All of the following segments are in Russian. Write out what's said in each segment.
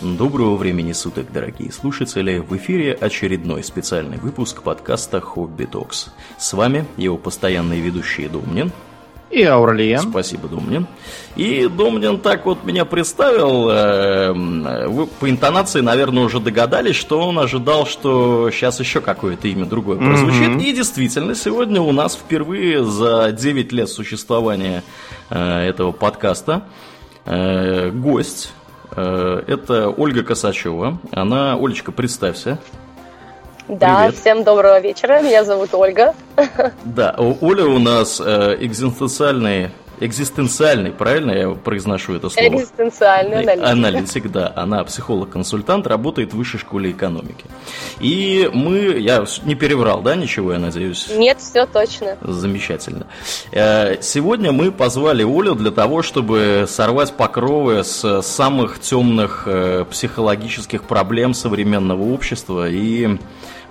Доброго времени суток, дорогие слушатели! В эфире очередной специальный выпуск подкаста «Хобби Токс». С вами его постоянные ведущие Домнин. И Аурлиен. Спасибо, Домнин. И Домнин так вот меня представил. Э, вы по интонации, наверное, уже догадались, что он ожидал, что сейчас еще какое-то имя другое прозвучит. Mm-hmm. И действительно, сегодня у нас впервые за 9 лет существования э, этого подкаста э, гость это Ольга Косачева. Она, Олечка, представься. Да, Привет. всем доброго вечера. Меня зовут Ольга. Да, Оля у нас э, экзистенциальный экзистенциальный, правильно я произношу это слово? Экзистенциальный аналитик. Аналитик, да. Она психолог-консультант, работает в высшей школе экономики. И мы, я не переврал, да, ничего, я надеюсь? Нет, все точно. Замечательно. Э, сегодня мы позвали Олю для того, чтобы сорвать покровы с самых темных э, психологических проблем современного общества и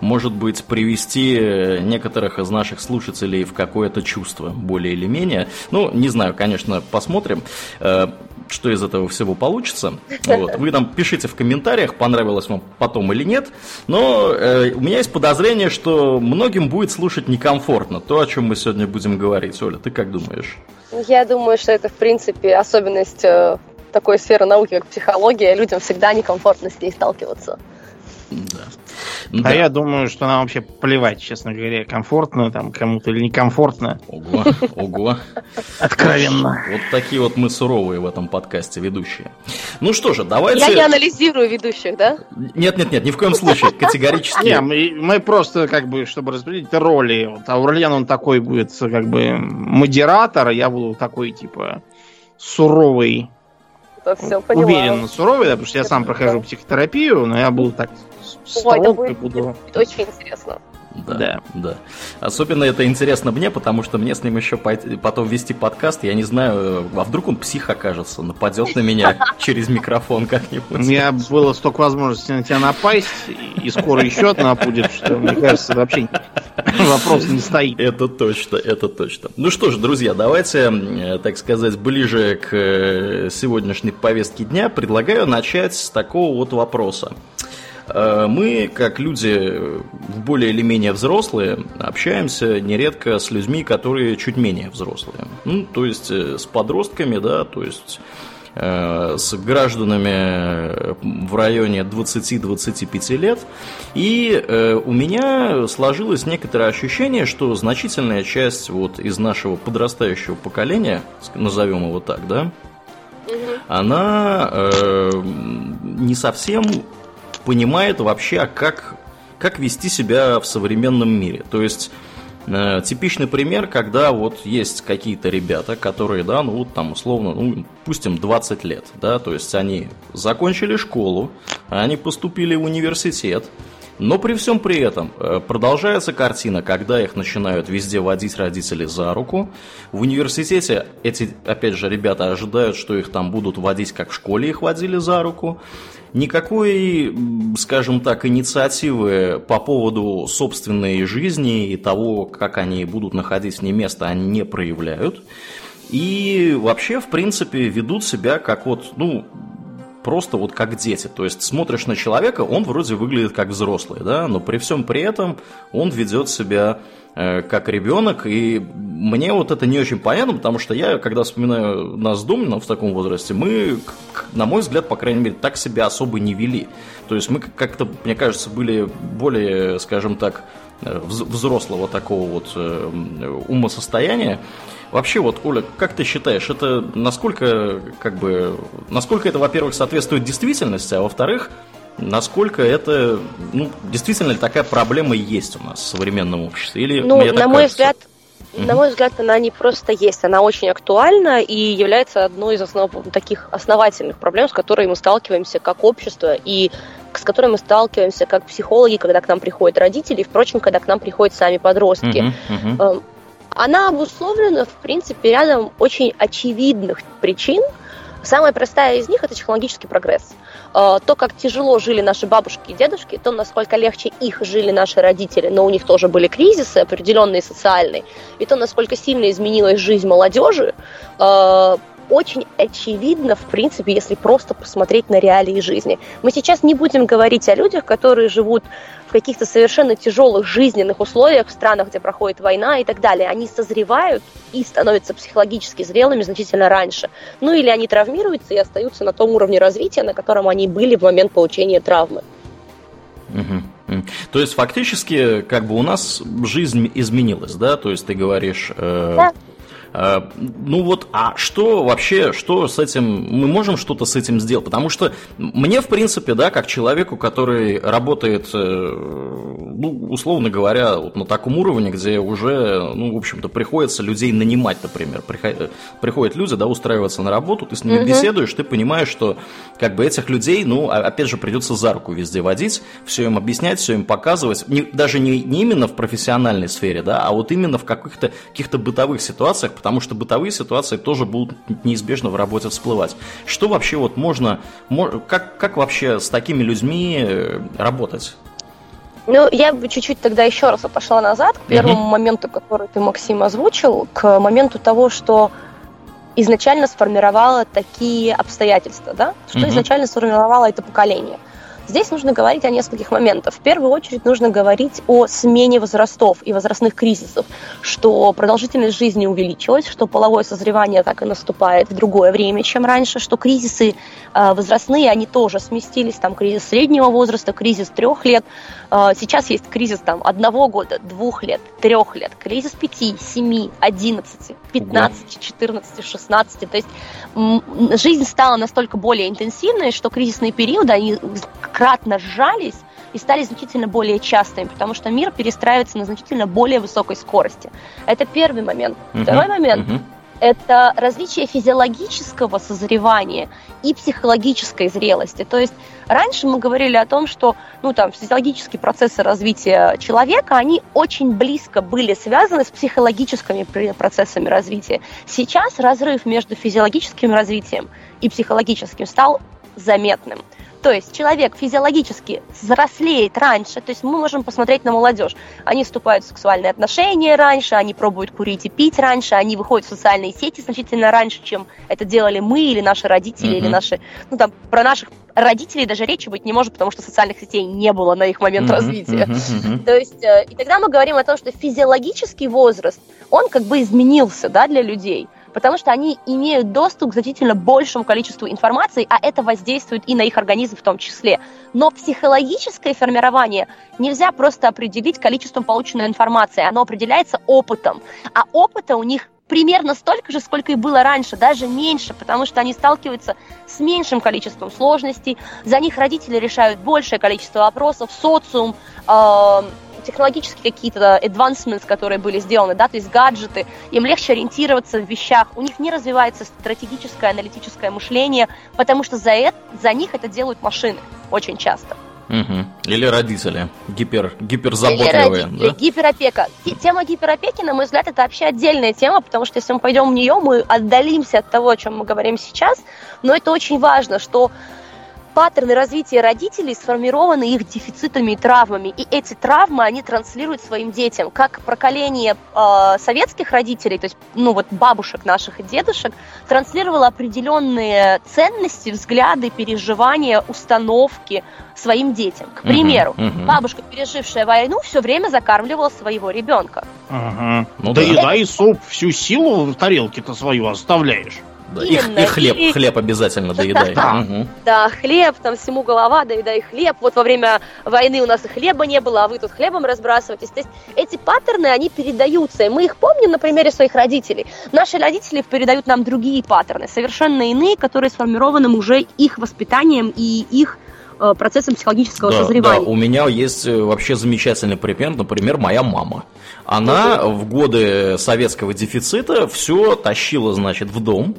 может быть, привести э, некоторых из наших слушателей в какое-то чувство, более или менее. Ну, не знаю, конечно, посмотрим, э, что из этого всего получится. Вот. Вы нам пишите в комментариях, понравилось вам потом или нет. Но э, у меня есть подозрение, что многим будет слушать некомфортно то, о чем мы сегодня будем говорить. Оля, ты как думаешь? Я думаю, что это, в принципе, особенность такой сферы науки, как психология. Людям всегда некомфортно с ней сталкиваться. Да. Ну, а да. я думаю, что нам вообще плевать, честно говоря, комфортно там кому-то или некомфортно. Ого, ого. Откровенно. Вот такие вот мы суровые в этом подкасте ведущие. Ну что же, давайте... Я не анализирую ведущих, да? Нет, нет, нет, ни в коем случае, категорически. Не, мы, мы просто как бы, чтобы распределить роли. Вот Аурлиен, он такой будет как бы модератор, а я буду такой типа суровый все Уверенно суровый, да, потому что я сам прохожу психотерапию, но я буду так Ой, это будет, буду... очень интересно. Да, да, да. Особенно это интересно мне, потому что мне с ним еще потом вести подкаст. Я не знаю, а вдруг он псих окажется, нападет на меня через микрофон как-нибудь. У меня было столько возможностей на тебя напасть, и скоро еще одна будет, что, мне кажется, вообще вопрос не стоит. Это точно, это точно. Ну что ж, друзья, давайте, так сказать, ближе к э, сегодняшней повестке дня. Предлагаю начать с такого вот вопроса. Э, мы, как люди более или менее взрослые, общаемся нередко с людьми, которые чуть менее взрослые. Ну, то есть э, с подростками, да, то есть э, с гражданами в районе 20-25 лет. И у меня сложилось некоторое ощущение, что значительная часть вот из нашего подрастающего поколения, назовем его так, да, она э, не совсем понимает вообще, как, как вести себя в современном мире. То есть э, типичный пример, когда вот есть какие-то ребята, которые, да, ну вот там условно, ну, пустим 20 лет, да, то есть они закончили школу, они поступили в университет, но при всем при этом э, продолжается картина, когда их начинают везде водить родители за руку. В университете эти, опять же, ребята ожидают, что их там будут водить, как в школе их водили за руку. Никакой, скажем так, инициативы по поводу собственной жизни и того, как они будут находить в ней место, они не проявляют. И вообще, в принципе, ведут себя как вот, ну, просто вот как дети. То есть смотришь на человека, он вроде выглядит как взрослый, да, но при всем при этом он ведет себя э, как ребенок, и мне вот это не очень понятно, потому что я, когда вспоминаю нас с Домнином в таком возрасте, мы, на мой взгляд, по крайней мере, так себя особо не вели. То есть мы как-то, мне кажется, были более, скажем так, э, взрослого такого вот э, умосостояния. Вообще, вот, Оля, как ты считаешь, это насколько, как бы, насколько это, во-первых, соответствует действительности, а во-вторых, насколько это, ну, действительно ли такая проблема есть у нас в современном обществе? Или ну, на мой кажется? взгляд, на мой взгляд, она не просто есть, она очень актуальна и является одной из основ... таких основательных проблем, с которой мы сталкиваемся как общество и с которой мы сталкиваемся как психологи, когда к нам приходят родители, и, впрочем, когда к нам приходят сами подростки. Uh-huh, uh-huh она обусловлена, в принципе, рядом очень очевидных причин. Самая простая из них – это технологический прогресс. А, то, как тяжело жили наши бабушки и дедушки, то, насколько легче их жили наши родители, но у них тоже были кризисы определенные социальные, и то, насколько сильно изменилась жизнь молодежи, а, очень очевидно, в принципе, если просто посмотреть на реалии жизни. Мы сейчас не будем говорить о людях, которые живут в каких-то совершенно тяжелых жизненных условиях в странах, где проходит война и так далее. Они созревают и становятся психологически зрелыми значительно раньше. Ну или они травмируются и остаются на том уровне развития, на котором они были в момент получения травмы. Угу. То есть фактически, как бы у нас жизнь изменилась, да? То есть ты говоришь. Э... Да ну вот, а что вообще, что с этим, мы можем что-то с этим сделать? Потому что мне, в принципе, да, как человеку, который работает, э, ну, условно говоря, вот на таком уровне, где уже, ну, в общем-то, приходится людей нанимать, например. Приходят люди, да, устраиваться на работу, ты с ними угу. беседуешь, ты понимаешь, что как бы этих людей, ну, опять же, придется за руку везде водить, все им объяснять, все им показывать, не, даже не, не именно в профессиональной сфере, да, а вот именно в каких-то каких бытовых ситуациях, потому что бытовые ситуации тоже будут неизбежно в работе всплывать. Что вообще вот можно, как, как вообще с такими людьми э, работать? Ну, я бы чуть-чуть тогда еще раз отошла назад, к первому uh-huh. моменту, который ты, Максим, озвучил, к моменту того, что изначально сформировало такие обстоятельства, да? Что uh-huh. изначально сформировало это поколение. Здесь нужно говорить о нескольких моментах. В первую очередь нужно говорить о смене возрастов и возрастных кризисов, что продолжительность жизни увеличилась, что половое созревание так и наступает в другое время, чем раньше, что кризисы э, возрастные, они тоже сместились, там кризис среднего возраста, кризис трех лет, сейчас есть кризис там одного года, двух лет, трех лет, кризис пяти, семи, одиннадцати, пятнадцати, четырнадцати, шестнадцати, то есть жизнь стала настолько более интенсивной, что кризисные периоды, они кратно сжались и стали значительно более частыми, потому что мир перестраивается на значительно более высокой скорости. Это первый момент. Uh-huh. Второй момент uh-huh. Это различие физиологического созревания и психологической зрелости. То есть раньше мы говорили о том, что ну, там, физиологические процессы развития человека, они очень близко были связаны с психологическими процессами развития. Сейчас разрыв между физиологическим развитием и психологическим стал заметным. То есть человек физиологически взрослеет раньше, то есть мы можем посмотреть на молодежь. Они вступают в сексуальные отношения раньше, они пробуют курить и пить раньше, они выходят в социальные сети значительно раньше, чем это делали мы или наши родители, mm-hmm. или наши, ну там, про наших родителей даже речи быть не может, потому что социальных сетей не было на их момент mm-hmm, развития. Mm-hmm, mm-hmm. То есть, э, и тогда мы говорим о том, что физиологический возраст, он как бы изменился, да, для людей потому что они имеют доступ к значительно большему количеству информации, а это воздействует и на их организм в том числе. Но психологическое формирование нельзя просто определить количеством полученной информации, оно определяется опытом, а опыта у них примерно столько же, сколько и было раньше, даже меньше, потому что они сталкиваются с меньшим количеством сложностей, за них родители решают большее количество вопросов, социум, э, технологические какие-то advancements, которые были сделаны, да, то есть гаджеты, им легче ориентироваться в вещах, у них не развивается стратегическое аналитическое мышление, потому что за, это, за них это делают машины очень часто. Угу. Или родители, гипер, гиперзаботливые. Или родители, да? Гиперопека. Тема гиперопеки, на мой взгляд, это вообще отдельная тема, потому что если мы пойдем в нее, мы отдалимся от того, о чем мы говорим сейчас, но это очень важно, что паттерны развития родителей сформированы их дефицитами и травмами. И эти травмы они транслируют своим детям. Как поколение э, советских родителей, то есть ну вот бабушек наших и дедушек, транслировало определенные ценности, взгляды, переживания, установки своим детям. К примеру, uh-huh, uh-huh. бабушка, пережившая войну, все время закармливала своего ребенка. Ага. Ну, да, да и суп, всю силу в тарелке-то свою оставляешь. Да. И, и хлеб, и... хлеб обязательно доедай. Да. Угу. да, хлеб, там всему голова, доедай хлеб. Вот во время войны у нас и хлеба не было, а вы тут хлебом разбрасываетесь. То есть эти паттерны, они передаются, и мы их помним на примере своих родителей. Наши родители передают нам другие паттерны, совершенно иные, которые сформированы уже их воспитанием и их э, процессом психологического да, созревания. Да, у меня есть э, вообще замечательный пример, например, моя мама. Она угу. в годы советского дефицита все тащила, значит, в дом.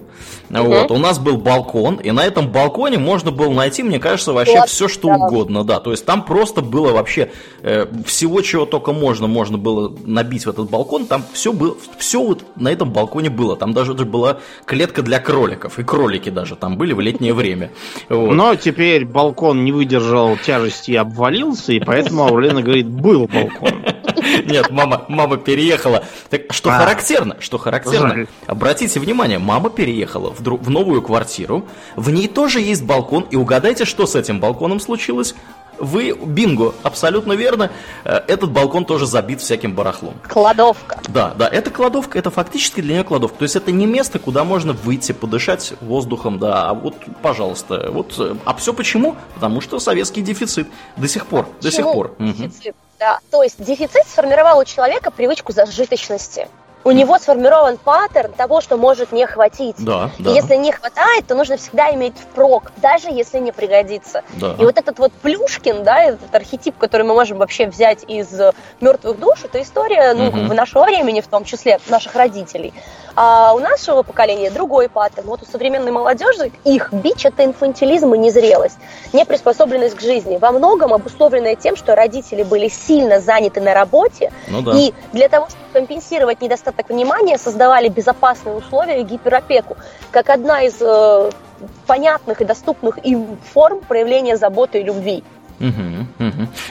Угу. Вот, у нас был балкон, и на этом балконе можно было найти, мне кажется, вообще вот, все, что да. угодно, да. То есть там просто было вообще э, всего, чего только можно, можно было набить в этот балкон. Там все было, все вот на этом балконе было. Там даже была клетка для кроликов, и кролики даже там были в летнее время. Вот. Но теперь балкон не выдержал тяжести и обвалился, и поэтому Аурелина говорит, был балкон. Нет, мама, мама переехала. Так что А. характерно, что характерно. Обратите внимание, мама переехала в, дру- в новую квартиру. В ней тоже есть балкон. И угадайте, что с этим балконом случилось? Вы, бинго, абсолютно верно. Э, Этот балкон тоже забит всяким барахлом. Кладовка. Да, да, это кладовка, это фактически для нее кладовка. То есть это не место, куда можно выйти, подышать воздухом, да, а вот, пожалуйста, вот, э, а все почему? Потому что советский дефицит до сих пор, до сих пор. Дефицит? Да. То есть дефицит сформировал у человека привычку зажиточности. У него сформирован паттерн того, что может не хватить. Да, И да, если не хватает, то нужно всегда иметь впрок, даже если не пригодится. да. И вот этот вот Плюшкин, да, этот архетип, который мы можем вообще взять из э, мертвых душ, это история, ну, Мгм. в нашего времени, в том числе наших родителей. А у нашего поколения другой паттерн. Вот у современной молодежи их бич это инфантилизм и незрелость, неприспособленность к жизни. Во многом обусловленная тем, что родители были сильно заняты на работе, Ну да. и для того, чтобы компенсировать недостаток внимания, создавали безопасные условия гиперопеку, как одна из э, понятных и доступных им форм проявления заботы и любви.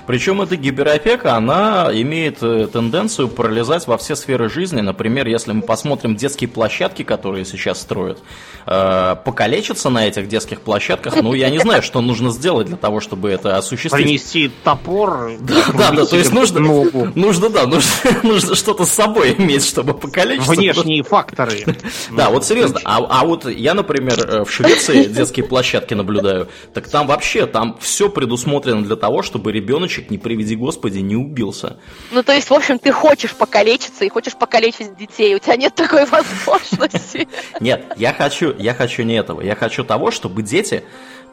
Причем эта гиперопека, она имеет э, тенденцию пролезать во все сферы жизни. Например, если мы посмотрим детские площадки, которые сейчас строят, э, покалечиться на этих детских площадках, ну, я не знаю, что нужно сделать для того, чтобы это осуществить. Принести топор. Да, да, то есть нужно, ногу. нужно, да, нужно, нужно что-то с собой иметь, чтобы покалечиться. Внешние факторы. Да, вот серьезно. А, а вот я, например, э, в Швеции детские площадки наблюдаю. Так там вообще, там все предусмотрено для того, чтобы ребеночек, не приведи господи, не убился. Ну, то есть, в общем, ты хочешь покалечиться и хочешь покалечить детей. У тебя нет такой возможности. Нет, я хочу, я хочу не этого. Я хочу того, чтобы дети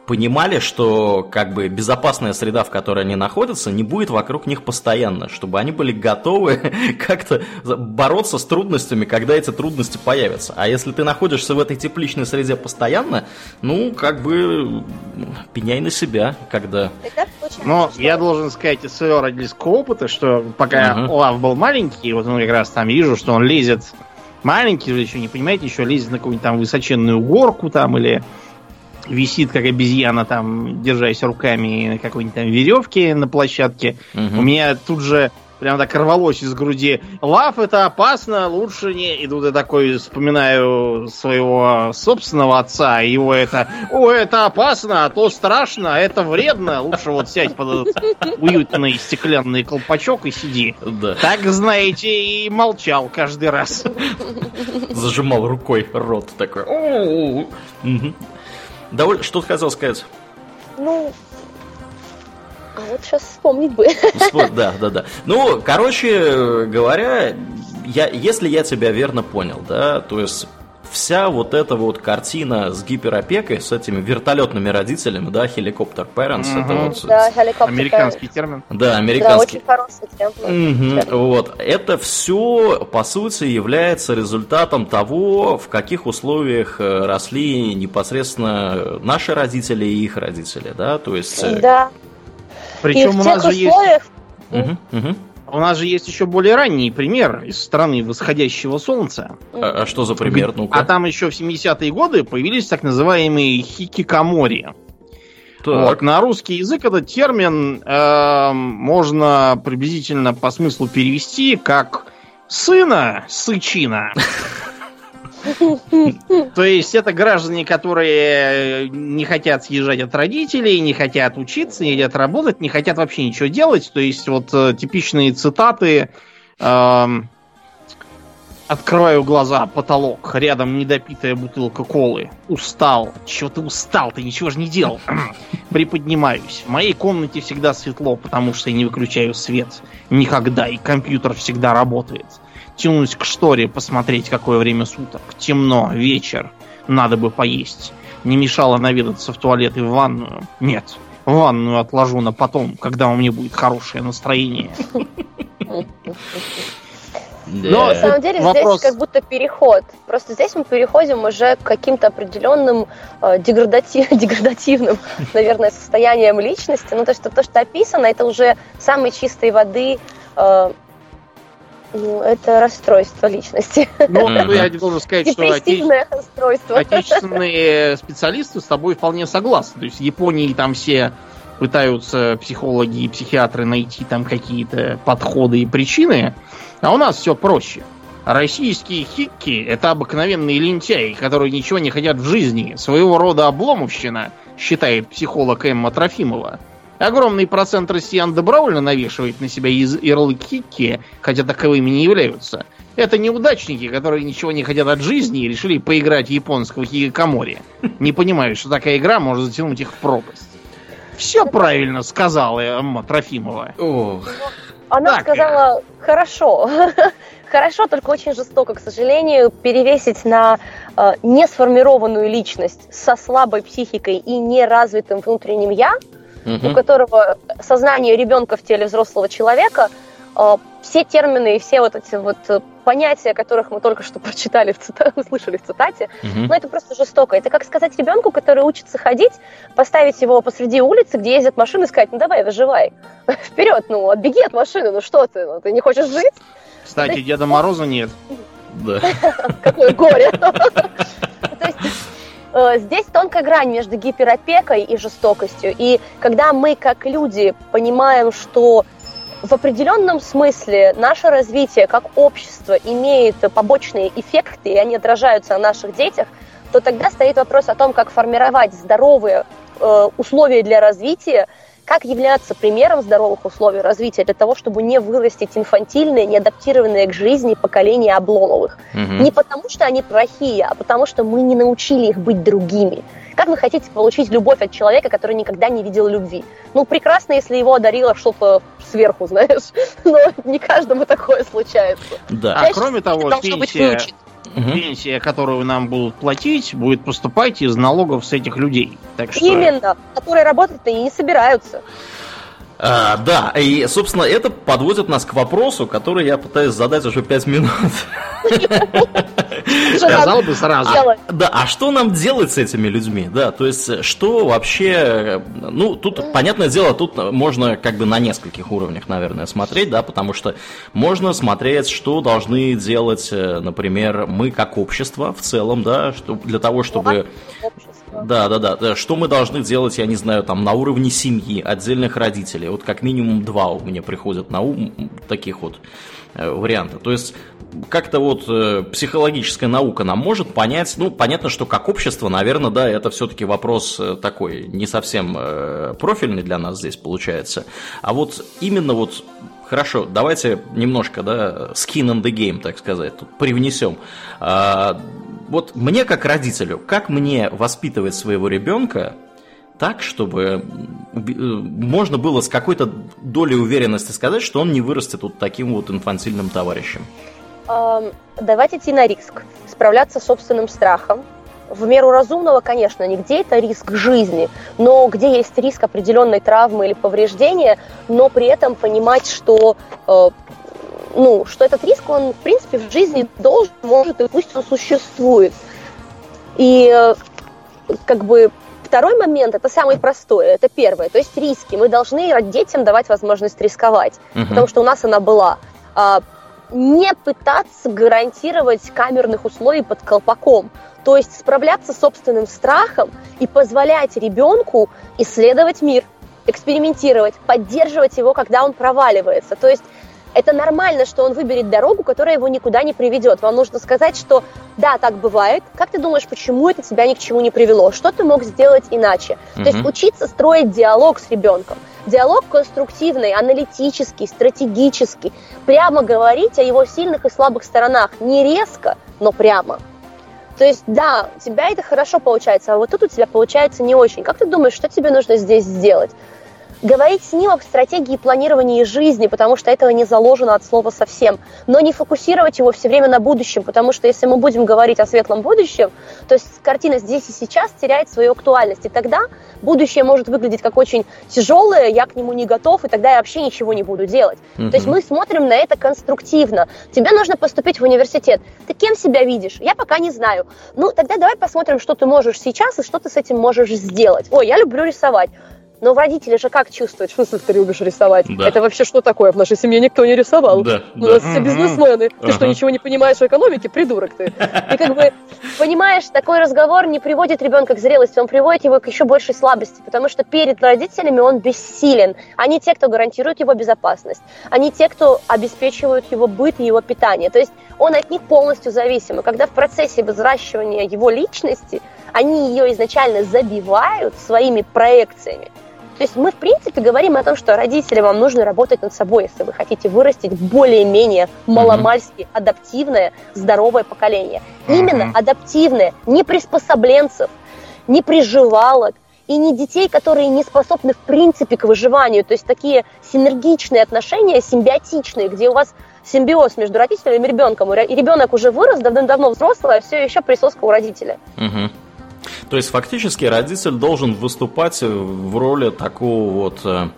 понимали, что как бы безопасная среда, в которой они находятся, не будет вокруг них постоянно, чтобы они были готовы как-то бороться с трудностями, когда эти трудности появятся. А если ты находишься в этой тепличной среде постоянно, ну, как бы пеняй на себя, когда... Но я должен сказать из своего родительского опыта, что пока Мгм. Олаф был маленький, вот он как раз там вижу, что он лезет маленький, вы еще не понимаете, еще лезет на какую-нибудь там высоченную горку там или висит как обезьяна там, держась руками на какой-нибудь там веревке на площадке. Мгм. У меня тут же прям так рвалось из груди. Лав это опасно, лучше не. И тут я такой вспоминаю своего собственного отца, и его это, о, это опасно, а то страшно, а это вредно. Лучше вот сядь под этот уютный стеклянный колпачок и сиди. Да, Так, знаете, и молчал каждый раз. зажимал рукой рот такой. Доволь- Что ты хотел сказать? Ну, а вот сейчас вспомнить бы. Спо- Да, да, да. Ну, короче говоря, я, если я тебя верно понял, да, то есть вся вот эта вот картина с гиперопекой, с этими вертолетными родителями, да, helicopter parents, это Мгм. вот... Да, helicopter Американский термин. Да, Да, американский. очень хороший термин. Мгм, вот. Это все, по сути, является результатом того, в каких условиях э, росли непосредственно наши родители и их родители, да, то есть... э, Да. И Причем в у тех нас же есть условиях мгм, мгм. У нас же есть еще более ранний пример из страны восходящего солнца. А, а что за пример? Ну-ка. А там еще в 70-е годы появились так называемые хикикамори. Вот, Так. на русский язык этот термин эм, можно приблизительно по смыслу перевести как сына сычина. То есть это граждане, которые не хотят съезжать от родителей, не хотят учиться, не хотят работать, не хотят вообще ничего делать. То есть вот э, типичные цитаты эм, Открываю глаза, потолок, рядом недопитая бутылка колы. Устал. Чего ты устал? Ты ничего же не делал. Приподнимаюсь. В моей комнате всегда светло, потому что я не выключаю свет. Никогда. И компьютер всегда работает. Тянусь к шторе посмотреть, какое время суток. Темно, вечер. Надо бы поесть. Не мешало наведаться в туалет и в ванную. Нет. Ванную отложу на потом, когда у меня будет хорошее настроение. Но на самом деле Вопрос. здесь как будто переход. Просто здесь мы переходим уже к каким-то определенным э, деградати- деградативным, наверное, состояниям личности. Ну, то, что то, что описано, это уже самой чистой воды э, ну, это расстройство личности. Ну, Мгм. я должен сказать, что отече- расстройство. отечественные специалисты с тобой вполне согласны. То есть в Японии там все пытаются психологи и психиатры найти там какие-то подходы и причины, а у нас все проще. Российские хикки – это обыкновенные лентяи, которые ничего не хотят в жизни. Своего рода обломовщина, считает психолог Эмма Трофимова. Огромный процент россиян добровольно навешивает на себя ярлыки, хотя таковыми не являются. Это неудачники, которые ничего не хотят от жизни и решили поиграть в японского хигакамори. Не понимают, что такая игра может затянуть их в пропасть. Все правильно сказала Эмма Трофимова. Ох. Она так. сказала хорошо. Хорошо, только очень жестоко, к сожалению, перевесить на э, несформированную личность со слабой психикой и неразвитым внутренним я, угу. у которого сознание ребенка в теле взрослого человека, э, все термины и все вот эти вот э, понятия, которых мы только что прочитали, в цитате, услышали в цитате, угу. но это просто жестоко. Это как сказать ребенку, который учится ходить, поставить его посреди улицы, где ездят машины, и сказать, ну давай, выживай, вперед, ну, отбеги от машины, ну что ты, ну, ты не хочешь жить? Кстати, Деда Мороза нет. Да. Какое горе. Э, здесь тонкая грань между гиперопекой и жестокостью. И когда мы, как люди, понимаем, что в определенном смысле наше развитие как общество имеет побочные эффекты, и они отражаются на наших детях, то тогда стоит вопрос о том, как формировать здоровые э, условия для развития, как являться примером здоровых условий развития для того, чтобы не вырастить инфантильные, не адаптированные к жизни поколения Обломовых. Угу. Не потому, что они плохие, а потому, что мы не научили их быть другими. Как вы хотите получить любовь от человека, который никогда не видел любви? Ну, прекрасно, если его одарило что-то сверху, знаешь, но не каждому такое случается. Да. А кроме того, пенсия, угу. пенсия, которую нам будут платить, будет поступать из налогов с этих людей. Так что... Именно, которые работать-то и не собираются. А, да, и, собственно, это подводит нас к вопросу, который я пытаюсь задать уже пять минут. Сказал бы сразу. А, да, а что нам делать с этими людьми? Да, то есть, что вообще... Ну, тут, понятное дело, тут можно как бы на нескольких уровнях, наверное, смотреть, да, потому что можно смотреть, что должны делать, э, например, мы как общество в целом, да, для того, чтобы... Да, да, да. Что мы должны делать, я не знаю, там на уровне семьи, отдельных родителей. Вот как минимум два у меня приходят на ум таких вот э, варианта. То есть как-то вот э, психологическая наука нам может понять, ну, понятно, что как общество, наверное, да, это все-таки вопрос э, такой не совсем э, профильный для нас здесь получается. А вот именно вот Хорошо, давайте немножко, да, skin in the game, так сказать, тут привнесем. Вот мне как родителю, как мне воспитывать своего ребенка так, чтобы э, можно было с какой-то долей уверенности сказать, что он не вырастет вот таким вот инфантильным товарищем? Давать идти на риск, справляться с собственным страхом. В меру разумного, конечно, нигде это риск жизни, но где есть риск определенной травмы или повреждения, но при этом понимать, что э, ну, что этот риск, он, в принципе, в жизни должен, может, и пусть он существует. И э, как бы второй момент, это самый простой, это первое, то есть риски. Мы должны детям давать возможность рисковать, угу. потому что у нас она была. А, не пытаться гарантировать камерных условий под колпаком. То есть справляться с собственным страхом и позволять ребенку исследовать мир, экспериментировать, поддерживать его, когда он проваливается. То есть это нормально, что он выберет дорогу, которая его никуда не приведет. Вам нужно сказать, что да, так бывает. Как ты думаешь, почему это тебя ни к чему не привело? Что ты мог сделать иначе? Угу. То есть учиться строить диалог с ребенком. Диалог конструктивный, аналитический, стратегический. Прямо говорить о его сильных и слабых сторонах. Не резко, но прямо. То есть, да, у тебя это хорошо получается, а вот тут у тебя получается не очень. Как ты думаешь, что тебе нужно здесь сделать? Говорить с ним об стратегии планирования жизни, потому что этого не заложено от слова совсем, но не фокусировать его все время на будущем, потому что если мы будем говорить о светлом будущем, то есть картина здесь и сейчас теряет свою актуальность, и тогда будущее может выглядеть как очень тяжелое, я к нему не готов, и тогда я вообще ничего не буду делать. Mm-hmm. То есть мы смотрим на это конструктивно. Тебе нужно поступить в университет. Ты кем себя видишь? Я пока не знаю. Ну, тогда давай посмотрим, что ты можешь сейчас и что ты с этим можешь сделать. Ой, я люблю рисовать Но родители же как чувствуют, что ты любишь рисовать? Да. Это вообще что такое? В нашей семье никто не рисовал. Да, У да. нас все бизнесмены. Ты что, ничего не понимаешь в экономике? Придурок ты. И как бы, понимаешь, такой разговор не приводит ребенка к зрелости, он приводит его к еще большей слабости, потому что перед родителями он бессилен. Они те, кто гарантирует его безопасность. Они те, кто обеспечивают его быт и его питание. То есть он от них полностью зависим. И когда в процессе взращивания его личности они ее изначально забивают своими проекциями, то есть мы, в принципе, говорим о том, что родители, вам нужно работать над собой, если вы хотите вырастить более-менее маломальски адаптивное, здоровое поколение. Именно Мгм. адаптивное, не приспособленцев, не приживалок, и не детей, которые не способны в принципе к выживанию. То есть такие синергичные отношения, симбиотичные, где у вас симбиоз между родителем и ребенком. И ребенок уже вырос, давным-давно взрослый, а все еще присоска у родителя. Мгм. То есть фактически родитель должен выступать в роли такого вот э,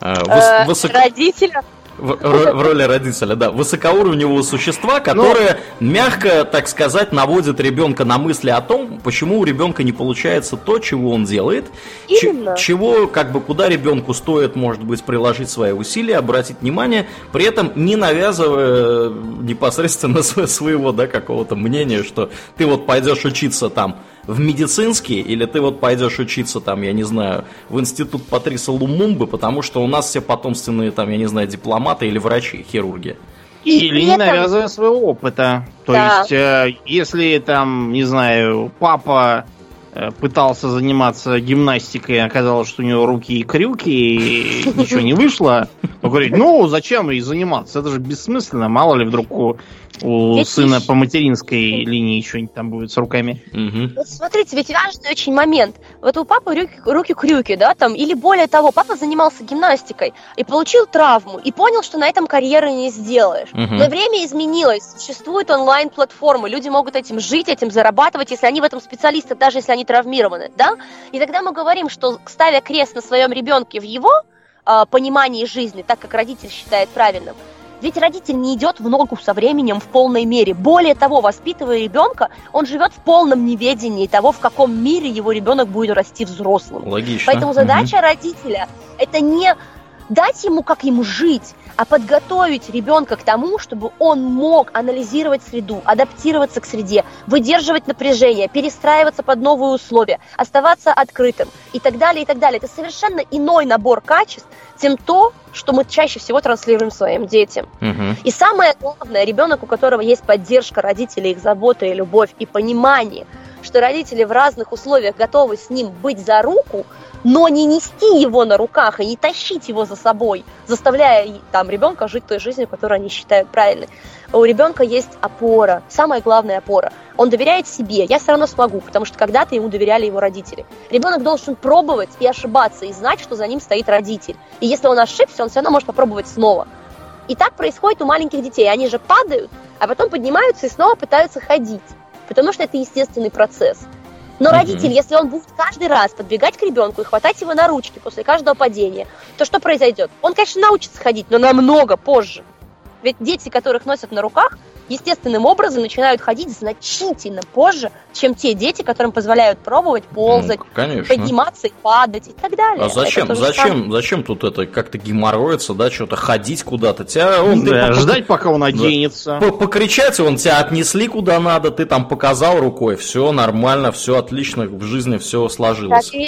э, выс- Э, высоко- Родителя в, в роли родителя, да, высокоуровневого существа, которое мягко, так сказать, наводит ребенка на мысли о том, почему у ребенка не получается то, чего он делает, Именно. чего, как бы, куда ребенку стоит, может быть, приложить свои усилия, обратить внимание, при этом не навязывая непосредственно сво- своего, да, какого-то мнения, что ты вот пойдешь учиться там в медицинский, или ты вот пойдешь учиться там, я не знаю, в институт Патриса Лумумбы, потому что у нас все потомственные там, я не знаю, дипломаты или врачи, хирурги. Или не навязывая своего опыта. То Да. есть, э, если там, не знаю, папа э, пытался заниматься гимнастикой, оказалось, что у него руки и крюки, и ничего не вышло, он говорит, ну, зачем и заниматься? Это же бессмысленно, мало ли вдруг у, у Ведь сына ещё- по материнской линии что-нибудь там будет с руками. Мгм. Вот смотрите, ведь важный очень момент. Вот у папы руки- руки-крюки, да, там, или более того, папа занимался гимнастикой и получил травму, и понял, что на этом карьеры не сделаешь. Мгм. Но время изменилось, существуют онлайн-платформы, люди могут этим жить, этим зарабатывать, если они в этом специалисты, даже если они травмированы, да? И тогда мы говорим, что ставя крест на своем ребенке в его а, понимании жизни, так как родитель считает правильным, ведь родитель не идет в ногу со временем в полной мере. Более того, воспитывая ребенка, он живет в полном неведении того, в каком мире его ребенок будет расти взрослым. Логично. Поэтому задача родителя это не дать ему, как ему жить, а подготовить ребенка к тому, чтобы он мог анализировать среду, адаптироваться к среде, выдерживать напряжение, перестраиваться под новые условия, оставаться открытым и так далее, и так далее. Это совершенно иной набор качеств, чем то, что мы чаще всего транслируем своим детям. Мгм. И самое главное, ребенок, у которого есть поддержка родителей, их забота и любовь, и понимание, что родители в разных условиях готовы с ним быть за руку, но не нести его на руках и не тащить его за собой, заставляя там ребенка жить той жизнью, которую они считают правильной. У ребенка есть опора, самая главная опора. Он доверяет себе, я все равно смогу, потому что когда-то ему доверяли его родители. Ребенок должен пробовать и ошибаться, и знать, что за ним стоит родитель. И если он ошибся, он все равно может попробовать снова. И так происходит у маленьких детей. Они же падают, а потом поднимаются и снова пытаются ходить. Потому что это естественный процесс. Но родитель, если он будет каждый раз подбегать к ребенку и хватать его на ручки после каждого падения, то что произойдет? Он, конечно, научится ходить, но намного позже. Ведь дети, которых носят на руках, естественным образом начинают ходить значительно позже, чем те дети, которым позволяют пробовать ползать, Ну, конечно. подниматься и падать и так далее. А зачем, же самое. зачем, зачем тут это как-то геморроиться, да, что-то ходить куда-то? Тебя, он, ты Да, по- ждать, пока он оденется. по- покричать, он тебя отнесли куда надо, ты там показал рукой, все нормально, все отлично, в жизни все сложилось. Так.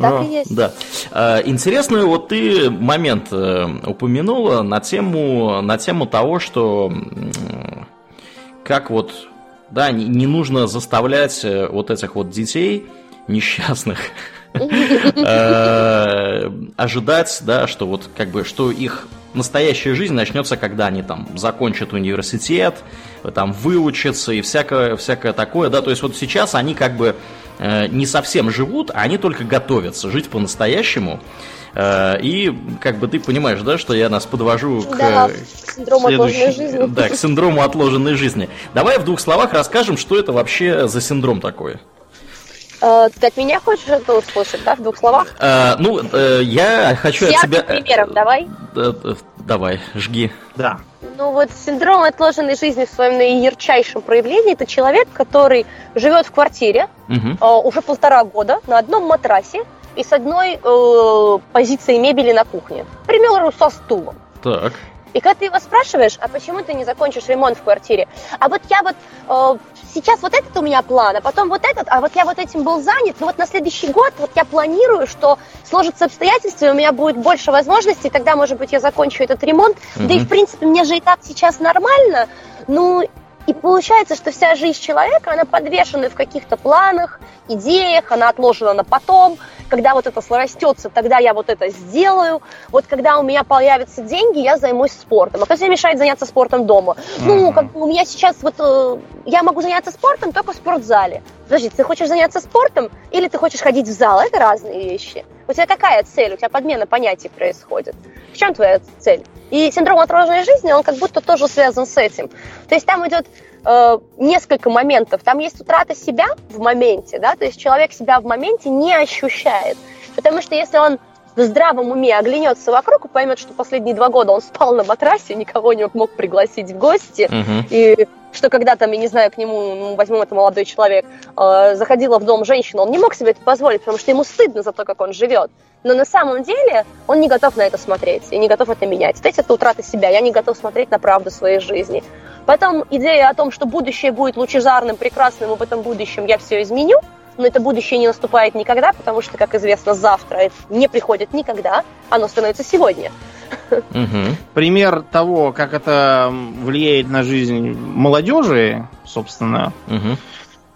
Так А, и есть. Да. А, Интересный вот ты момент э, упомянула на тему, на тему того, что как вот, да, не, не нужно заставлять э, вот этих вот детей несчастных э, ожидать, да, что вот как бы, что их настоящая жизнь начнется, когда они там закончат университет, там выучатся и всякое, всякое такое, да, то есть вот сейчас они как бы не совсем живут, а они только готовятся жить по-настоящему. Э, И как бы ты понимаешь, да, что я нас подвожу к, Да, синдром отложенной следующий, жизни. да, к синдрому отложенной жизни. Давай в двух словах расскажем, что это вообще за синдром такой. Э, Ты от меня хочешь это услышать, да, в двух словах? Э, ну, э, я хочу от Ярким тебя... примером давай. Давай, жги. Да. Ну вот синдром отложенной жизни в своем наиярчайшем проявлении это человек, который живет в квартире Мгм. э, уже полтора года на одном матрасе, и с одной э, позицией мебели на кухне. К примеру, со стулом. Так. И когда ты его спрашиваешь, а почему ты не закончишь ремонт в квартире? А вот я вот э, сейчас вот этот у меня план, а потом вот этот, а вот я вот этим был занят, но вот на следующий год вот я планирую, что сложатся обстоятельства, и у меня будет больше возможностей, тогда, может быть, я закончу этот ремонт. Да и, в принципе, мне же и так сейчас нормально. Ну, и получается, что вся жизнь человека, она подвешена в каких-то планах, идеях, она отложена на потом. Когда вот это срастется, тогда я вот это сделаю. Вот когда у меня появятся деньги, я займусь спортом. А кто тебе мешает заняться спортом дома? Ну, как бы у меня сейчас вот... Э, я могу заняться спортом только в спортзале. Подожди, ты хочешь заняться спортом или ты хочешь ходить в зал? Это разные вещи. У тебя какая цель? У тебя подмена понятий происходит. В чем твоя цель? И синдром отложенной жизни, он как будто тоже связан с этим. То есть там идет э, несколько моментов. Там есть утрата себя в моменте, да, то есть человек себя в моменте не ощущает. Потому что если он в здравом уме оглянется вокруг и поймет, что последние два года он спал на матрасе, никого не мог пригласить в гости, Мгм. и что когда там, я не знаю, к нему, ну, возьмем это молодой человек, э, заходила в дом женщина, он не мог себе это позволить, потому что ему стыдно за то, как он живет. Но на самом деле он не готов на это смотреть и не готов это менять. То есть это утрата себя. Я не готов смотреть на правду своей жизни. Потом идея о том, что будущее будет лучезарным, прекрасным, и в этом будущем я все изменю, но это будущее не наступает никогда, потому что, как известно, завтра не приходит никогда, оно становится сегодня. Мгм. Пример того, как это влияет на жизнь молодежи, собственно, Мгм.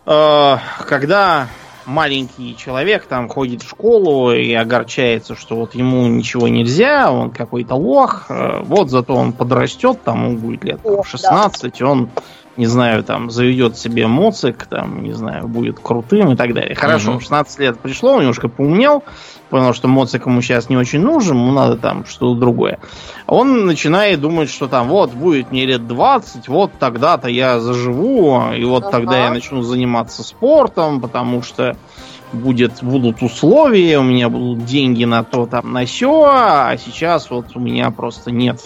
э, когда маленький человек там ходит в школу и огорчается, что вот ему ничего нельзя, он какой-то лох, э, вот зато он подрастет, там ему будет лет там, Ох, да. 16, он, не знаю, там заведет себе моцик, там, не знаю, будет крутым и так далее. Хорошо, Мгм. 16 лет пришло, он немножко поумнел, понял, что моцик ему сейчас не очень нужен, ему надо там что-то другое. Он начинает думать, что там вот будет мне лет 20, вот тогда-то я заживу, и вот Ага. тогда я начну заниматься спортом, потому что будет, будут условия, у меня будут деньги на то, там, на сё, а сейчас вот у меня просто нет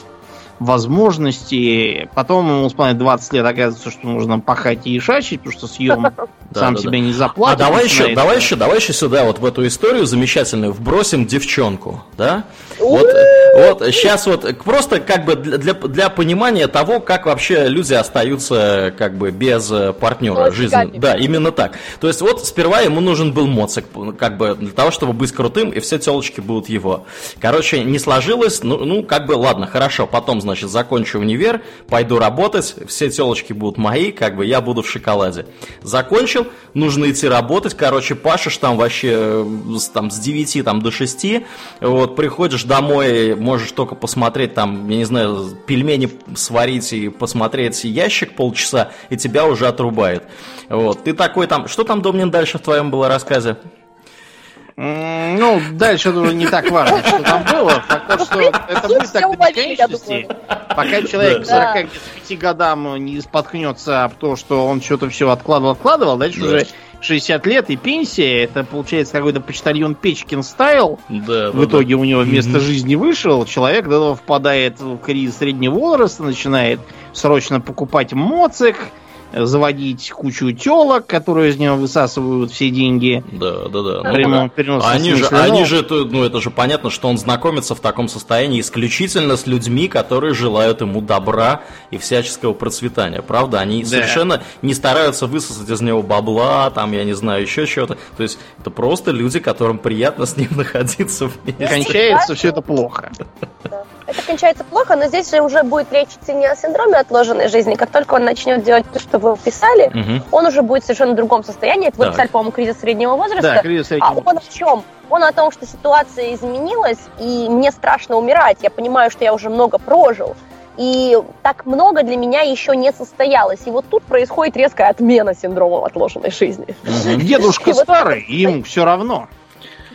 возможности. Потом ему исполняет 20 лет, оказывается, что нужно пахать и ишачить, потому что съем сам себя не А заплатит. давай еще, давай еще, давай еще сюда, вот в эту историю замечательную, вбросим девчонку, да? Вот, вот сейчас вот просто как бы для, для, понимания того, как вообще люди остаются как бы без э, партнера жизни. Да, именно так. То есть вот сперва ему нужен был моцик, как бы для того, чтобы быть крутым, и все телочки будут его. Короче, не сложилось, ну, ну как бы ладно, хорошо, потом, значит, закончу универ, пойду работать, все телочки будут мои, как бы я буду в шоколаде. Закончил, нужно идти работать, короче, пашешь там вообще э, там, с 9 там, до 6, вот, приходишь домой, можешь только посмотреть там, я не знаю, пельмени сварить и посмотреть ящик полчаса, и тебя уже отрубает. Вот, ты такой там, что там, Домнин, дальше в твоем было рассказе? Ну, дальше уже не так важно, что там было. Факт то, что это будет так до бесконечности, пока человек к Да. 45 годам не споткнется об то, что он что-то все откладывал, откладывал, дальше Да. уже 60 лет и пенсия, это получается какой-то почтальон Печкин стайл. Да, В итоге у него вместо Мгм. жизни вышел, человек до впадает в кризис среднего возраста, начинает срочно покупать моцик, заводить кучу телок, которые из него высасывают все деньги. Да, да, да. Ну, Прямо переносном Они же, они же, это, ну это же понятно, что он знакомится в таком состоянии исключительно с людьми, которые желают ему добра и всяческого процветания. Правда, они Да. совершенно не стараются высосать из него бабла, там, я не знаю, еще чего-то. То есть это просто люди, которым приятно с ним находиться вместе. Кончается все это плохо. Да. Это кончается плохо, но здесь же уже будет речь идти не о синдроме отложенной жизни. Как только он начнет делать то, что вы описали, Мгм. он уже будет в совершенно другом состоянии. Это вы Так. описали, по-моему, кризис среднего возраста. Да, кризис А среднего он о возраста. чем? Он о том, что ситуация изменилась, и мне страшно умирать. Я понимаю, что я уже много прожил. И так много для меня еще не состоялось. И вот тут происходит резкая отмена синдрома отложенной жизни. Дедушка старый, и ему все равно.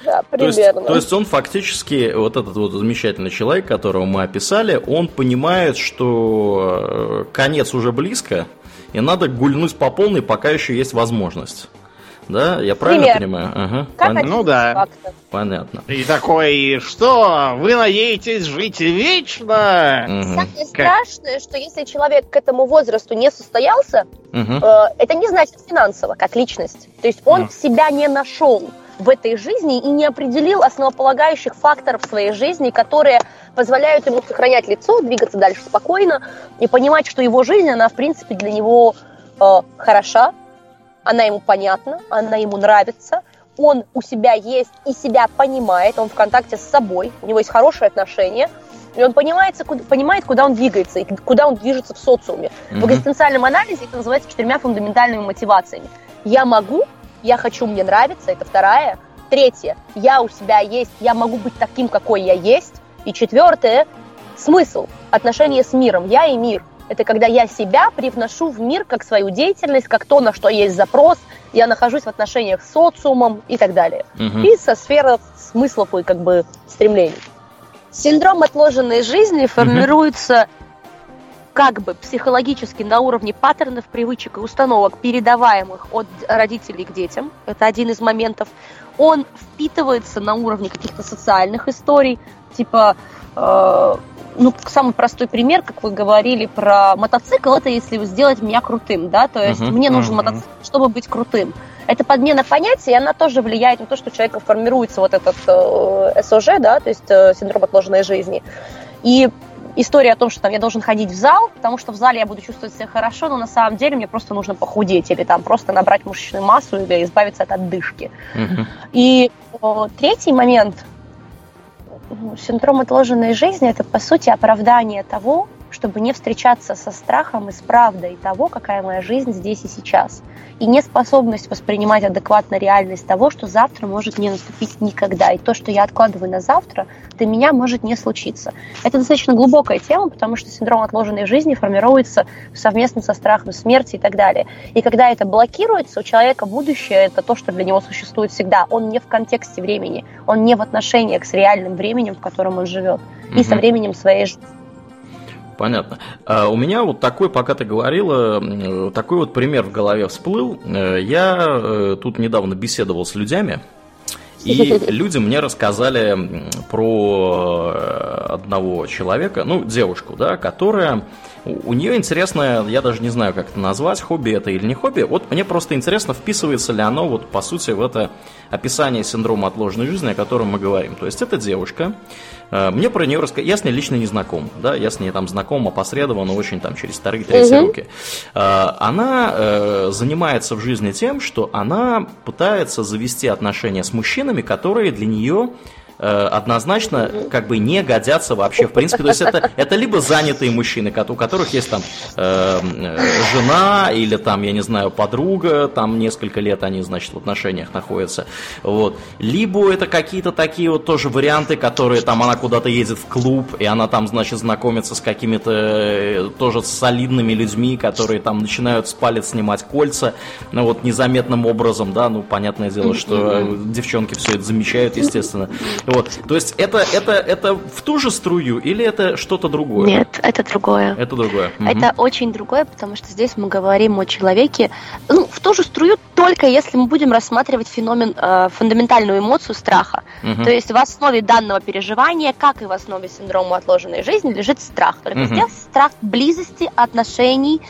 Да, То есть, примерно. то есть он фактически, вот этот вот замечательный человек, которого мы описали, он понимает, что э, конец уже близко, и надо гульнуть по полной, пока еще есть возможность. Да, я правильно Пример. понимаю? Ага, Как пон- ну да. фактов. понятно. И такой, что, вы надеетесь жить вечно? Мгм, Самое страшное, что если человек к этому возрасту не состоялся, мгм. э, это не значит финансово, как личность. То есть он Мгм. себя не нашел. В этой жизни и не определил основополагающих факторов своей жизни, которые позволяют ему сохранять лицо, двигаться дальше спокойно и понимать, что его жизнь, она, в принципе, для него э, хороша, она ему понятна, она ему нравится, он у себя есть и себя понимает, он в контакте с собой, у него есть хорошие отношения, и он понимает, куда, понимает, куда он двигается и куда он движется в социуме. Mm-hmm. В экзистенциальном анализе это называется четырьмя фундаментальными мотивациями. Я могу, я хочу, мне нравится, это вторая. Третье, я у себя есть, я могу быть таким, какой я есть. И четвертое, смысл, отношения с миром, я и мир. Это когда я себя привношу в мир как свою деятельность, как то, на что есть запрос, я нахожусь в отношениях с социумом и так далее. Угу. И со сферы смыслов и как бы стремлений. Синдром отложенной жизни формируется как бы психологически на уровне паттернов, привычек и установок, передаваемых от родителей к детям. Это один из моментов. Он впитывается на уровне каких-то социальных историй, типа, э, ну, самый простой пример, как вы говорили про мотоцикл, это если сделать меня крутым, да, то есть uh-huh, мне нужен uh-huh. мотоцикл, чтобы быть крутым. Это подмена понятий, и она тоже влияет на то, что у человека формируется вот этот э, СОЖ, да, то есть э, синдром отложенной жизни. И история о том, что там я должен ходить в зал, потому что в зале я буду чувствовать себя хорошо, но на самом деле мне просто нужно похудеть или там просто набрать мышечную массу или избавиться от отдышки. Uh-huh. И о, третий момент, синдром отложенной жизни, это по сути оправдание того, чтобы не встречаться со страхом и с правдой того, какая моя жизнь здесь и сейчас. И неспособность воспринимать адекватно реальность того, что завтра может не наступить никогда. И то, что я откладываю на завтра, для меня может не случиться. Это достаточно глубокая тема, потому что синдром отложенной жизни формируется совместно со страхом смерти и так далее. И когда это блокируется, у человека будущее – это то, что для него существует всегда. Он не в контексте времени, он не в отношениях с реальным временем, в котором он живет, угу. и со временем своей жизни. Понятно. А у меня вот такой, пока ты говорила, такой вот пример в голове всплыл. Э, я э, тут недавно беседовал с людьми, и люди мне рассказали про э, одного человека, ну, девушку, да, которая у нее интересное, я даже не знаю, как это назвать, хобби это или не хобби. Вот мне просто интересно, вписывается ли оно, вот по сути, в это описание синдрома отложенной жизни, о котором мы говорим. То есть, это девушка, э, мне про нее рассказали, я с ней лично не знаком, да, я с ней там знаком опосредованно очень там через вторые, третьи угу. руки. Э, она э, занимается в жизни тем, что она пытается завести отношения с мужчинами, которые для нее однозначно как бы не годятся вообще в принципе. То есть это, это либо занятые мужчины, у которых есть там э, жена или там, я не знаю, подруга, там несколько лет они, значит, в отношениях находятся. Вот. Либо это какие-то такие вот тоже варианты, которые там она куда-то едет в клуб, и она там, значит, знакомится с какими-то э, тоже солидными людьми, которые там начинают с палец снимать кольца, ну вот незаметным образом, да, ну понятное дело, что девчонки все это замечают, естественно. Вот. То есть это, это, это в ту же струю или это что-то другое? Нет, это другое. Это другое. Это угу. очень другое, потому что здесь мы говорим о человеке, ну, в ту же струю только если мы будем рассматривать феномен, э, фундаментальную эмоцию страха. Угу. То есть в основе данного переживания, как и в основе синдрома отложенной жизни, лежит страх. Только угу. здесь страх близости, отношений,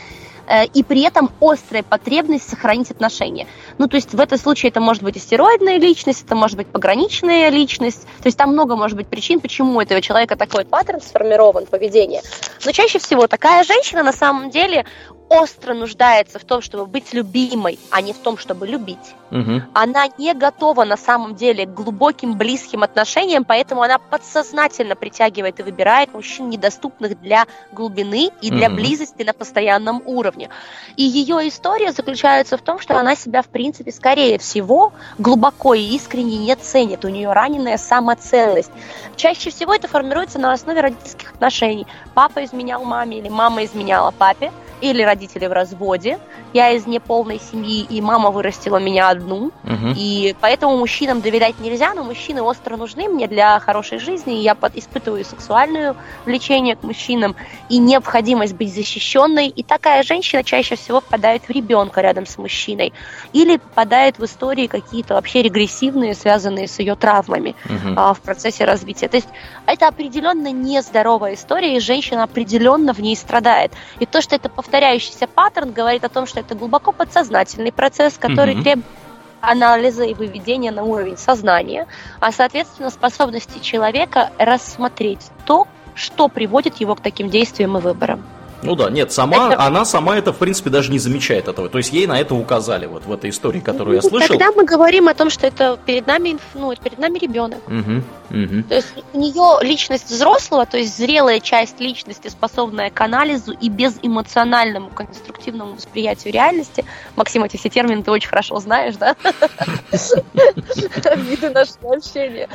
и при этом острая потребность сохранить отношения. Ну, то есть в этом случае это может быть астероидная личность, это может быть пограничная личность, то есть там много может быть причин, почему у этого человека такой паттерн сформирован, поведение. Но чаще всего такая женщина на самом деле остро нуждается в том, чтобы быть любимой, а не в том, чтобы любить. Угу. Она не готова на самом деле к глубоким близким отношениям, поэтому она подсознательно притягивает и выбирает мужчин, недоступных для глубины и для угу. близости на постоянном уровне. И ее история заключается в том, что она себя, в принципе, скорее всего, глубоко и искренне не ценит. У нее раненая самоценность. Чаще всего это формируется на основе родительских отношений. Папа изменял маме или мама изменяла папе или родители в разводе, я из неполной семьи, и мама вырастила меня одну, угу. и поэтому мужчинам доверять нельзя, но мужчины остро нужны мне для хорошей жизни, и я под, испытываю сексуальное влечение к мужчинам и необходимость быть защищенной, и такая женщина чаще всего впадает в ребенка рядом с мужчиной, или попадает в истории какие-то вообще регрессивные, связанные с ее травмами угу. а, в процессе развития. То есть это определенно нездоровая история, и женщина определенно в ней страдает. И то, что это повторяется повторяющийся паттерн говорит о том, что это глубоко подсознательный процесс, который mm-hmm. требует анализа и выведения на уровень сознания, а, соответственно, способности человека рассмотреть то, что приводит его к таким действиям и выборам. Ну да, нет, сама, это... она сама это, в принципе, даже не замечает этого. То есть ей на это указали вот в этой истории, которую я слышал. Когда мы говорим о том, что это перед нами, ну, перед нами ребенок. Угу, угу. То есть у нее личность взрослого, то есть зрелая часть личности, способная к анализу и безэмоциональному, конструктивному восприятию реальности. Максим, эти все термины ты очень хорошо знаешь, да? Виды нашего общения.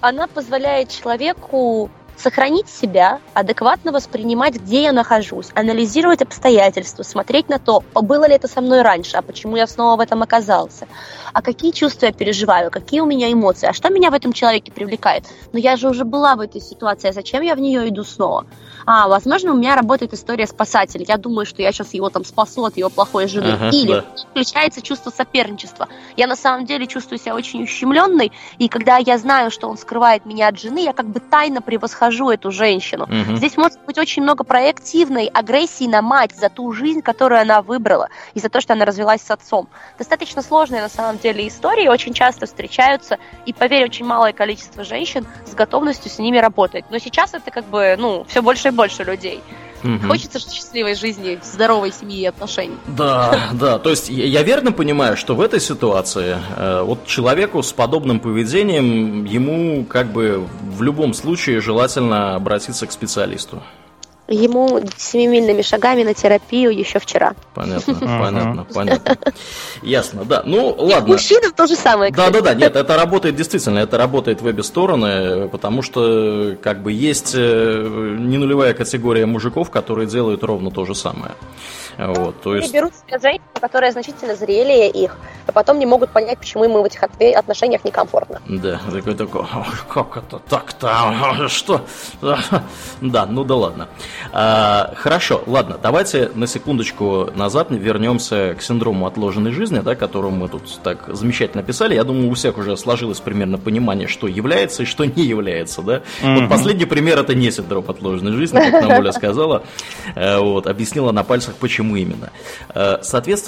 Она позволяет человеку сохранить себя, адекватно воспринимать, где я нахожусь, анализировать обстоятельства, смотреть на то, было ли это со мной раньше, а почему я снова в этом оказался, а какие чувства я переживаю, какие у меня эмоции, а что меня в этом человеке привлекает. Но я же уже была в этой ситуации, а зачем я в нее иду снова? А, возможно, у меня работает история спасателя. Я думаю, что я сейчас его там спасу от его плохой жены. Ага, Или да. включается чувство соперничества. Я на самом деле чувствую себя очень ущемленной, и когда я знаю, что он скрывает меня от жены, я как бы тайно превосхожу нахожу эту женщину. Угу. Здесь может быть очень много проективной агрессии на мать за ту жизнь, которую она выбрала, и за то, что она развелась с отцом. Достаточно сложные на самом деле истории, очень часто встречаются, и, поверь, очень малое количество женщин с готовностью с ними работать. Но сейчас это как бы, ну, все больше и больше людей. Угу. Хочется счастливой жизни, здоровой семьи и отношений. Да, да. То есть я верно понимаю, что в этой ситуации э, вот человеку с подобным поведением ему как бы в любом случае желательно обратиться к специалисту ему семимильными шагами на терапию еще вчера. Понятно, понятно, понятно. Ясно, да. Ну, ладно. Мужчинам то же самое. Да, да, да. Нет, это работает действительно, это работает в обе стороны, потому что как бы есть э, не нулевая категория мужиков, которые делают ровно то же самое. Вот, то есть... Они берут себе женщину, которая значительно зрелее их, а потом не могут понять, почему им в этих отношениях некомфортно. Да, такой такой, как это так-то, что? Да, ну да ладно. А, хорошо, ладно, давайте на секундочку назад вернемся к синдрому отложенной жизни, да, которого мы тут так замечательно писали. Я думаю, у всех уже сложилось примерно понимание, что является и что не является, да. Mm-hmm. Вот последний пример это не синдром отложенной жизни, как нам Оля сказала. Э, вот, объяснила на пальцах, почему именно. Э,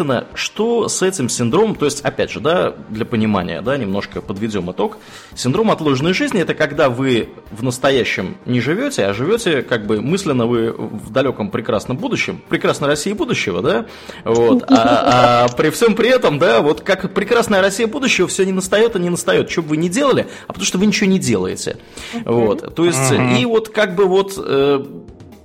соответственно, что с этим синдромом, то есть, опять же, да, для понимания, да, немножко подведем итог. Синдром отложенной жизни это когда вы в настоящем не живете, а живете как бы мысленно вы в далеком прекрасном будущем, прекрасной России будущего, да, вот, а, а при всем при этом, да, вот как прекрасная Россия будущего все не настает и не настает, что бы вы ни делали, а потому что вы ничего не делаете, вот, то есть, и вот как бы вот, э,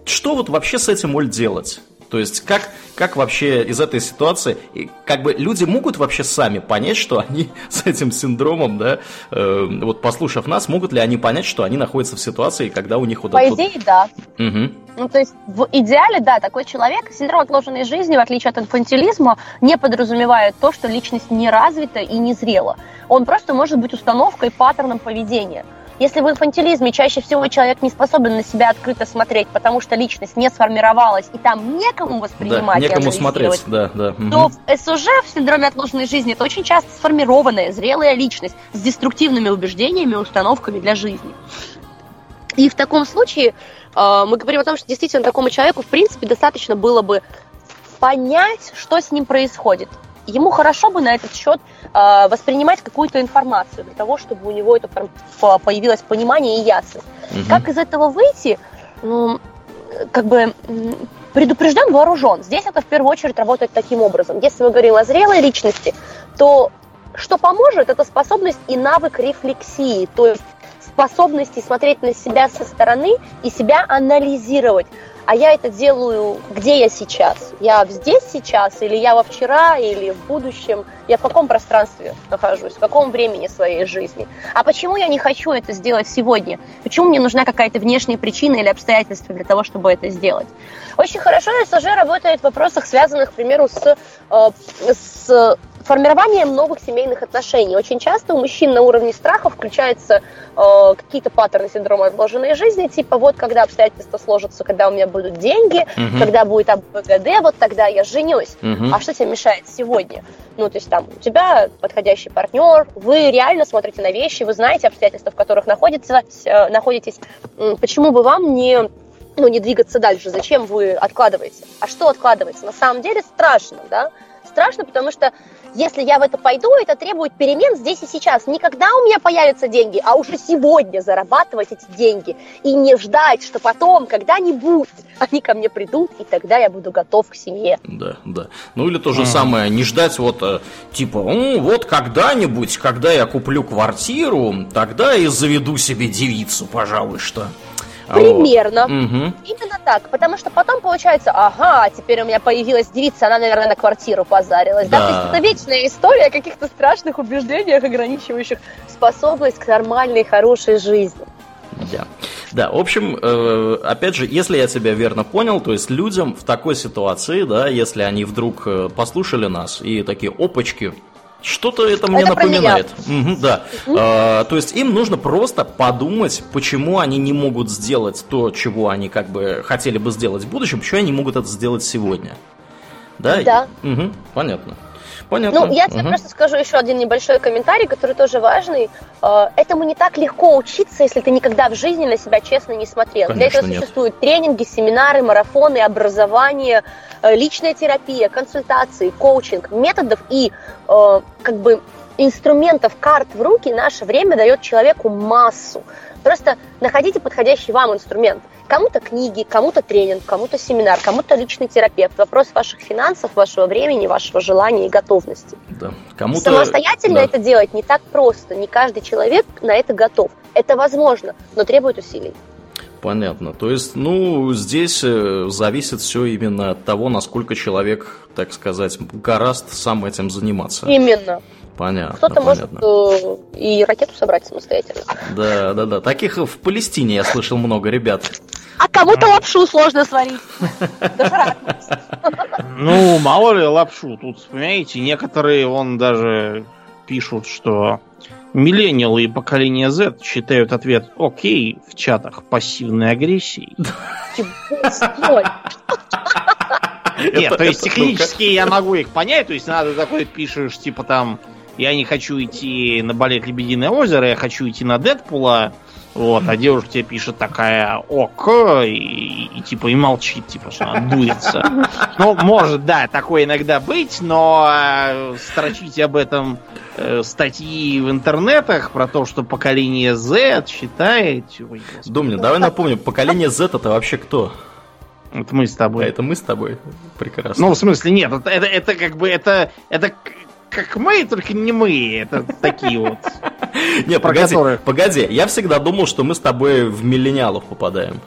что вот вообще с этим, Оль, делать? То есть как, как вообще из этой ситуации, как бы люди могут вообще сами понять, что они с этим синдромом, да, э, вот послушав нас, могут ли они понять, что они находятся в ситуации, когда у них вот... По идее, да. Угу. Ну, то есть в идеале, да, такой человек, синдром отложенной жизни, в отличие от инфантилизма, не подразумевает то, что личность не развита и не зрела. Он просто может быть установкой, паттерном поведения. Если в инфантилизме чаще всего человек не способен на себя открыто смотреть, потому что личность не сформировалась, и там некому воспринимать да, некому смотреть, да, да. То в СОЖ, в синдроме отложенной жизни, это очень часто сформированная, зрелая личность с деструктивными убеждениями и установками для жизни. И в таком случае э, мы говорим о том, что действительно такому человеку, в принципе, достаточно было бы понять, что с ним происходит ему хорошо бы на этот счет э, воспринимать какую-то информацию для того, чтобы у него это появилось понимание и ясность. Угу. Как из этого выйти? Ну, как бы предупрежден, вооружен. Здесь это в первую очередь работает таким образом. Если мы говорим о зрелой личности, то что поможет, это способность и навык рефлексии, то есть способности смотреть на себя со стороны и себя анализировать а я это делаю, где я сейчас? Я здесь сейчас, или я во вчера, или в будущем? Я в каком пространстве нахожусь, в каком времени своей жизни? А почему я не хочу это сделать сегодня? Почему мне нужна какая-то внешняя причина или обстоятельства для того, чтобы это сделать? Очень хорошо СЖ работает в вопросах, связанных, к примеру, с, э, с формированием новых семейных отношений. Очень часто у мужчин на уровне страха включаются э, какие-то паттерны синдрома отложенной жизни, типа вот когда обстоятельства сложатся, когда у меня будут деньги, угу. когда будет АБГД, вот тогда я женюсь. Угу. А что тебе мешает сегодня? Ну, то есть там у тебя подходящий партнер, вы реально смотрите на вещи, вы знаете обстоятельства, в которых находитесь, э, находитесь. Почему бы вам не ну, не двигаться дальше. Зачем вы откладываете? А что откладывается? На самом деле страшно, да? Страшно, потому что если я в это пойду, это требует перемен здесь и сейчас. Не когда у меня появятся деньги, а уже сегодня зарабатывать эти деньги. И не ждать, что потом, когда-нибудь, они ко мне придут, и тогда я буду готов к семье. Да, да. Ну или то же самое, не ждать вот, э, типа, вот когда-нибудь, когда я куплю квартиру, тогда и заведу себе девицу, пожалуй, что. Примерно. Угу. Именно так. Потому что потом получается, ага, теперь у меня появилась девица, она, наверное, на квартиру позарилась. Да. да? То есть это вечная история о каких-то страшных убеждениях, ограничивающих способность к нормальной, хорошей жизни. Да. Да, в общем, э, опять же, если я тебя верно понял, то есть людям в такой ситуации, да, если они вдруг э, послушали нас и такие опачки, что-то это мне это напоминает. Угу, да. Угу. А, то есть им нужно просто подумать, почему они не могут сделать то, чего они как бы хотели бы сделать в будущем, почему они не могут это сделать сегодня. Да? Да. Угу, понятно. Понятно. Ну, я тебе угу. просто скажу еще один небольшой комментарий, который тоже важный. Э, этому не так легко учиться, если ты никогда в жизни на себя честно не смотрел. Конечно, Для этого нет. существуют тренинги, семинары, марафоны, образование, э, личная терапия, консультации, коучинг, методов и э, как бы инструментов, карт в руки наше время дает человеку массу. Просто находите подходящий вам инструмент. Кому-то книги, кому-то тренинг, кому-то семинар, кому-то личный терапевт. Вопрос ваших финансов, вашего времени, вашего желания и готовности. Да. Кому-то... Самостоятельно да. это делать не так просто. Не каждый человек на это готов. Это возможно, но требует усилий. Понятно. То есть, ну, здесь э, зависит все именно от того, насколько человек, так сказать, гораст сам этим заниматься. Именно. Понятно. Кто-то понятно. может э, и ракету собрать самостоятельно. Да, да, да. Таких в Палестине я слышал много ребят. А кому-то лапшу сложно сварить. Ну, мало ли лапшу. Тут, понимаете, некоторые, он даже пишут, что миллениалы и поколение Z считают ответ «Окей» в чатах пассивной агрессией. Нет, то есть технически я могу их понять, то есть надо такой пишешь, типа там я не хочу идти на балет Лебединое озеро, я хочу идти на Дэдпула. Вот, а девушка тебе пишет такая ок, и, и типа и молчит, типа, что она дуется. Ну, может, да, такое иногда быть, но э, строчить об этом э, статьи в интернетах про то, что поколение Z считает... Ой, Думни, давай напомню, поколение Z это вообще кто? Это мы с тобой. А это мы с тобой. Прекрасно. Ну, в смысле, нет, это, это, это как бы это, это как мы, только не мы. Это такие вот. Не, погоди, погоди. Я всегда думал, что мы с тобой в миллениалов попадаем.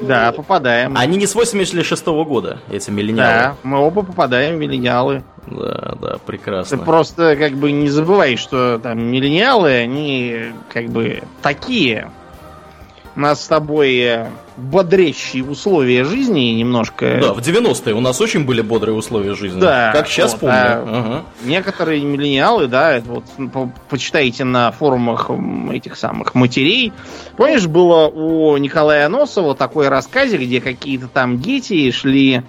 Да, попадаем. Они не с 86 -го года, эти миллениалы. Да, мы оба попадаем в миллениалы. Да, да, прекрасно. Ты просто как бы не забывай, что там миллениалы, они как бы такие у нас с тобой э, бодрящие условия жизни немножко. Да, в 90-е у нас очень были бодрые условия жизни. Да. Как сейчас вот, помню. А ага. Некоторые миллениалы, да, вот по почитайте на форумах этих самых матерей. Помнишь, было у Николая Носова такой рассказе, где какие-то там дети шли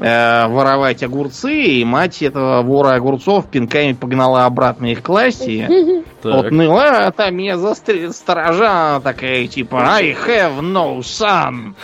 э, воровать огурцы, и мать этого вора огурцов пинками погнала обратно их класть. И вот ныла, а там меня застрелит сторожа, такая типа I have no son.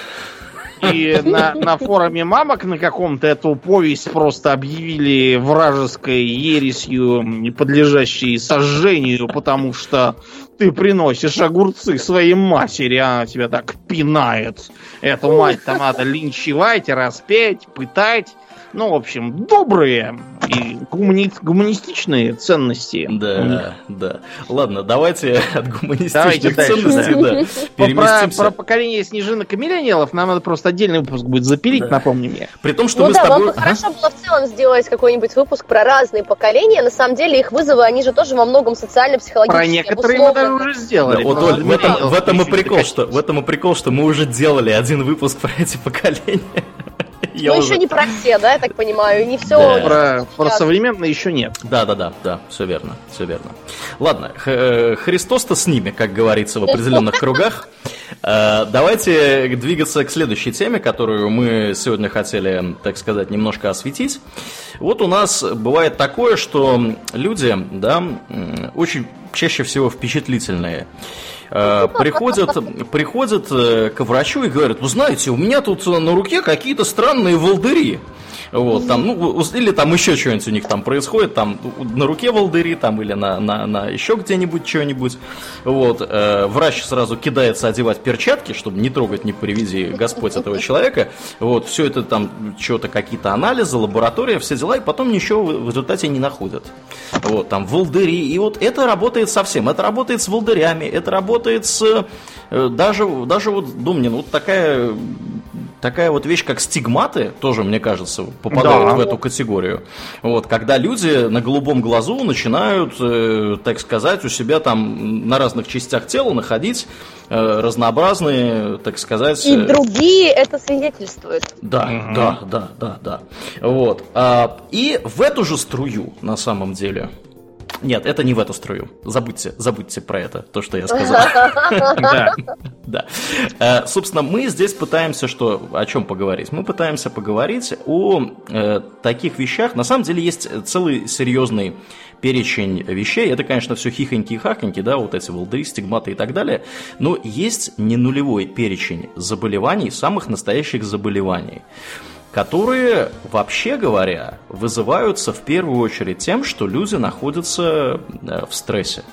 И на, на форуме мамок на каком-то эту повесть просто объявили вражеской ересью, не подлежащей сожжению, потому что ты приносишь огурцы своей матери, а она тебя так пинает. Эту мать-то надо линчевать, распять, пытать. Ну, в общем, добрые и гумани... гуманистичные ценности. Да, да. Ладно, давайте от гуманистичных давайте ценностей да, переместимся. Про, про поколение снежинок и миллениалов нам надо просто отдельный выпуск будет запилить, да. напомни мне. При том, что ну мы да, с тобой... вам бы хорошо было в целом сделать какой-нибудь выпуск про разные поколения. На самом деле их вызовы, они же тоже во многом социально-психологические. Про некоторые мы даже уже сделали. Да, вот, вот, в, этом, в, этом и прикол, что, в этом и прикол, что мы уже делали один выпуск про эти поколения. Я ну, уже... еще не про все, да, я так понимаю, не все. Да. Про, про современные еще нет. Да, да, да, да, все верно, все верно. Ладно, э, Христос-то с ними, как говорится в определенных кругах. Э, давайте двигаться к следующей теме, которую мы сегодня хотели, так сказать, немножко осветить. Вот у нас бывает такое, что люди, да, очень чаще всего впечатлительные. Э, приходят, приходят э, к врачу и говорят, вы знаете, у меня тут на руке какие-то странные волдыри. Вот, там, ну, или там еще что-нибудь у них там происходит, там на руке волдыри, там, или на, на, на еще где-нибудь что-нибудь. Вот, э, врач сразу кидается одевать перчатки, чтобы не трогать, не привези Господь этого человека. Вот, все это там, что-то какие-то анализы, лаборатория, все дела, и потом ничего в результате не находят. Вот, там, волдыри, и вот это работает совсем. Это работает с волдырями, это работает с... Э, даже, даже вот, Думнин, вот такая такая вот вещь, как стигматы, тоже, мне кажется, попадают да. в эту категорию. Вот, когда люди на голубом глазу начинают, э, так сказать, у себя там на разных частях тела находить э, разнообразные, так сказать... И э, другие это свидетельствуют. Да, угу. да, да, да, да. Вот. А, и в эту же струю, на самом деле, нет, это не в эту струю. Забудьте, забудьте про это, то, что я сказал. Да. Да. Э, собственно, мы здесь пытаемся что, о чем поговорить? Мы пытаемся поговорить о э, таких вещах. На самом деле есть целый серьезный перечень вещей. Это, конечно, все хихоньки и хахоньки, да, вот эти волдыри, стигматы и так далее. Но есть не нулевой перечень заболеваний, самых настоящих заболеваний которые, вообще говоря, вызываются в первую очередь тем, что люди находятся э, в стрессе.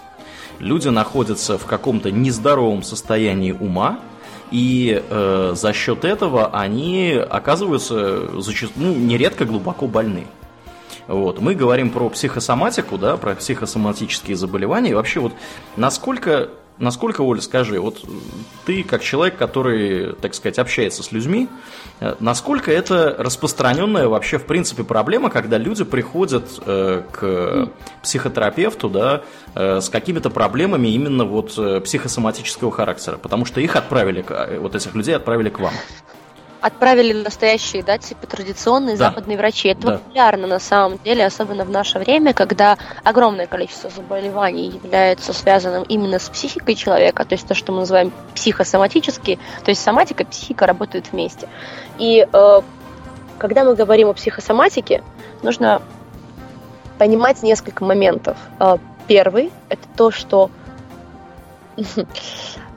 Люди находятся в каком-то нездоровом состоянии ума, и э, за счет этого они оказываются зачастую, ну, нередко глубоко больны. Вот. Мы говорим про психосоматику, да, про психосоматические заболевания. И вообще, вот насколько Насколько, Оля, скажи, вот ты как человек, который, так сказать, общается с людьми, э, насколько это распространенная вообще, в принципе, проблема, когда люди приходят э, к психотерапевту, да, э, с какими-то проблемами именно вот э, психосоматического характера, потому что их отправили, э, вот этих людей отправили к вам отправили настоящие, да, типа традиционные да. западные врачи. Это да. популярно на самом деле, особенно в наше время, когда огромное количество заболеваний является связанным именно с психикой человека, то есть то, что мы называем психосоматические, то есть соматика и психика работают вместе. И э, когда мы говорим о психосоматике, нужно понимать несколько моментов. Э, первый – это то, что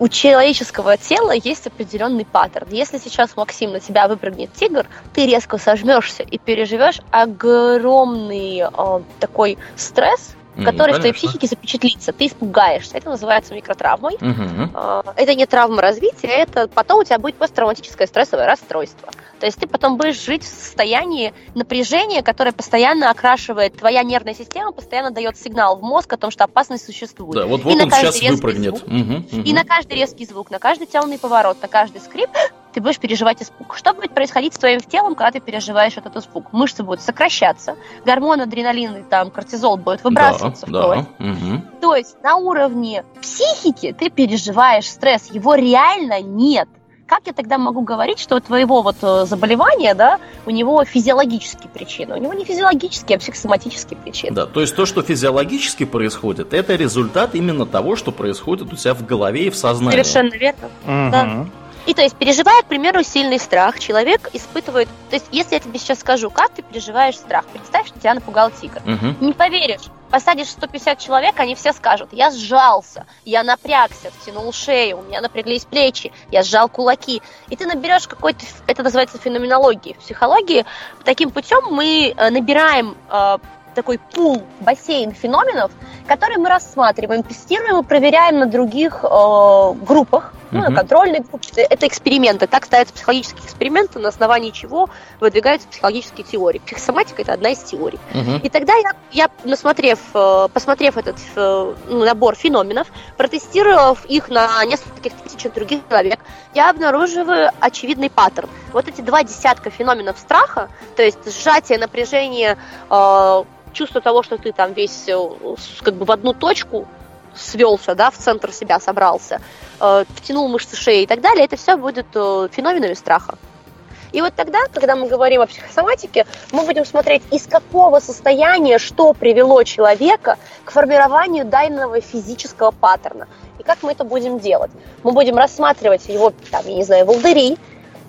у человеческого тела есть определенный паттерн. Если сейчас, Максим, на тебя выпрыгнет тигр, ты резко сожмешься и переживешь огромный э, такой стресс, который mm, в твоей психике запечатлится. Ты испугаешься. Это называется микротравмой. Mm-hmm. Это не травма развития, это потом у тебя будет посттравматическое стрессовое расстройство. То есть ты потом будешь жить в состоянии напряжения, которое постоянно окрашивает, твоя нервная система постоянно дает сигнал в мозг о том, что опасность существует. Да, вот, вот и он сейчас выпрыгнет. Звук, угу, угу. И на каждый резкий звук, на каждый темный поворот, на каждый скрип ты будешь переживать испуг. Что будет происходить с твоим телом, когда ты переживаешь этот испуг? Мышцы будут сокращаться, гормон адреналин и там кортизол будет выбрасываться да, в кровь. Да, угу. То есть на уровне психики ты переживаешь стресс, его реально нет как я тогда могу говорить, что у твоего вот э, заболевания, да, у него физиологические причины? У него не физиологические, а психосоматические причины. Да, то есть то, что физиологически происходит, это результат именно того, что происходит у тебя в голове и в сознании. Совершенно верно. Угу. Да. И то есть, переживая, к примеру, сильный страх, человек испытывает... То есть, если я тебе сейчас скажу, как ты переживаешь страх, представь, что тебя напугал тигр. Угу. Не поверишь. Посадишь 150 человек, они все скажут, я сжался, я напрягся, втянул шею, у меня напряглись плечи, я сжал кулаки. И ты наберешь какой-то... Это называется феноменологией. В психологии таким путем мы э, набираем э, такой пул, бассейн феноменов, которые мы рассматриваем, тестируем и проверяем на других э, группах, ну, на контрольной группе. Это эксперименты. Так ставятся психологические эксперименты, на основании чего выдвигаются психологические теории. Психосоматика – это одна из теорий. И тогда я, я насмотрев, э, посмотрев этот э, ну, набор феноменов, протестировав их на нескольких тысячах других человек, я обнаруживаю очевидный паттерн. Вот эти два десятка феноменов страха, то есть сжатие, напряжение, э, чувство того, что ты там весь как бы в одну точку свелся, да, в центр себя собрался, втянул мышцы шеи и так далее, это все будет э, феноменами страха. И вот тогда, когда мы говорим о психосоматике, мы будем смотреть, из какого состояния что привело человека к формированию данного физического паттерна. И как мы это будем делать? Мы будем рассматривать его, там, я не знаю, волдыри,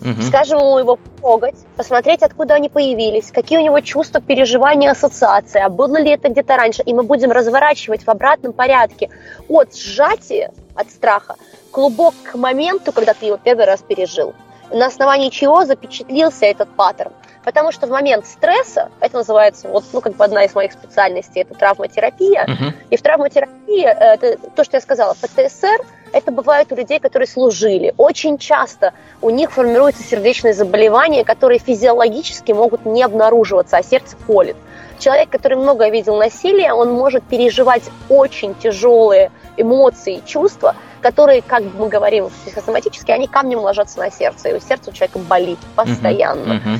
Угу. Скажем ему его трогать, посмотреть, откуда они появились, какие у него чувства, переживания, ассоциации, а было ли это где-то раньше. И мы будем разворачивать в обратном порядке от сжатия, от страха, клубок к моменту, когда ты его первый раз пережил. на основании чего запечатлился этот паттерн. Потому что в момент стресса, это называется, вот, ну, как бы одна из моих специальностей, это травматерапия. Uh-huh. И в травматерапии, э, это то, что я сказала, ПТСР, это бывает у людей, которые служили. Очень часто у них формируются сердечные заболевания, которые физиологически могут не обнаруживаться, а сердце колет. Человек, который много видел насилия, он может переживать очень тяжелые эмоции и чувства, которые, как мы говорим психосоматически, они камнем ложатся на сердце, и у сердца у человека болит постоянно. Uh-huh, uh-huh.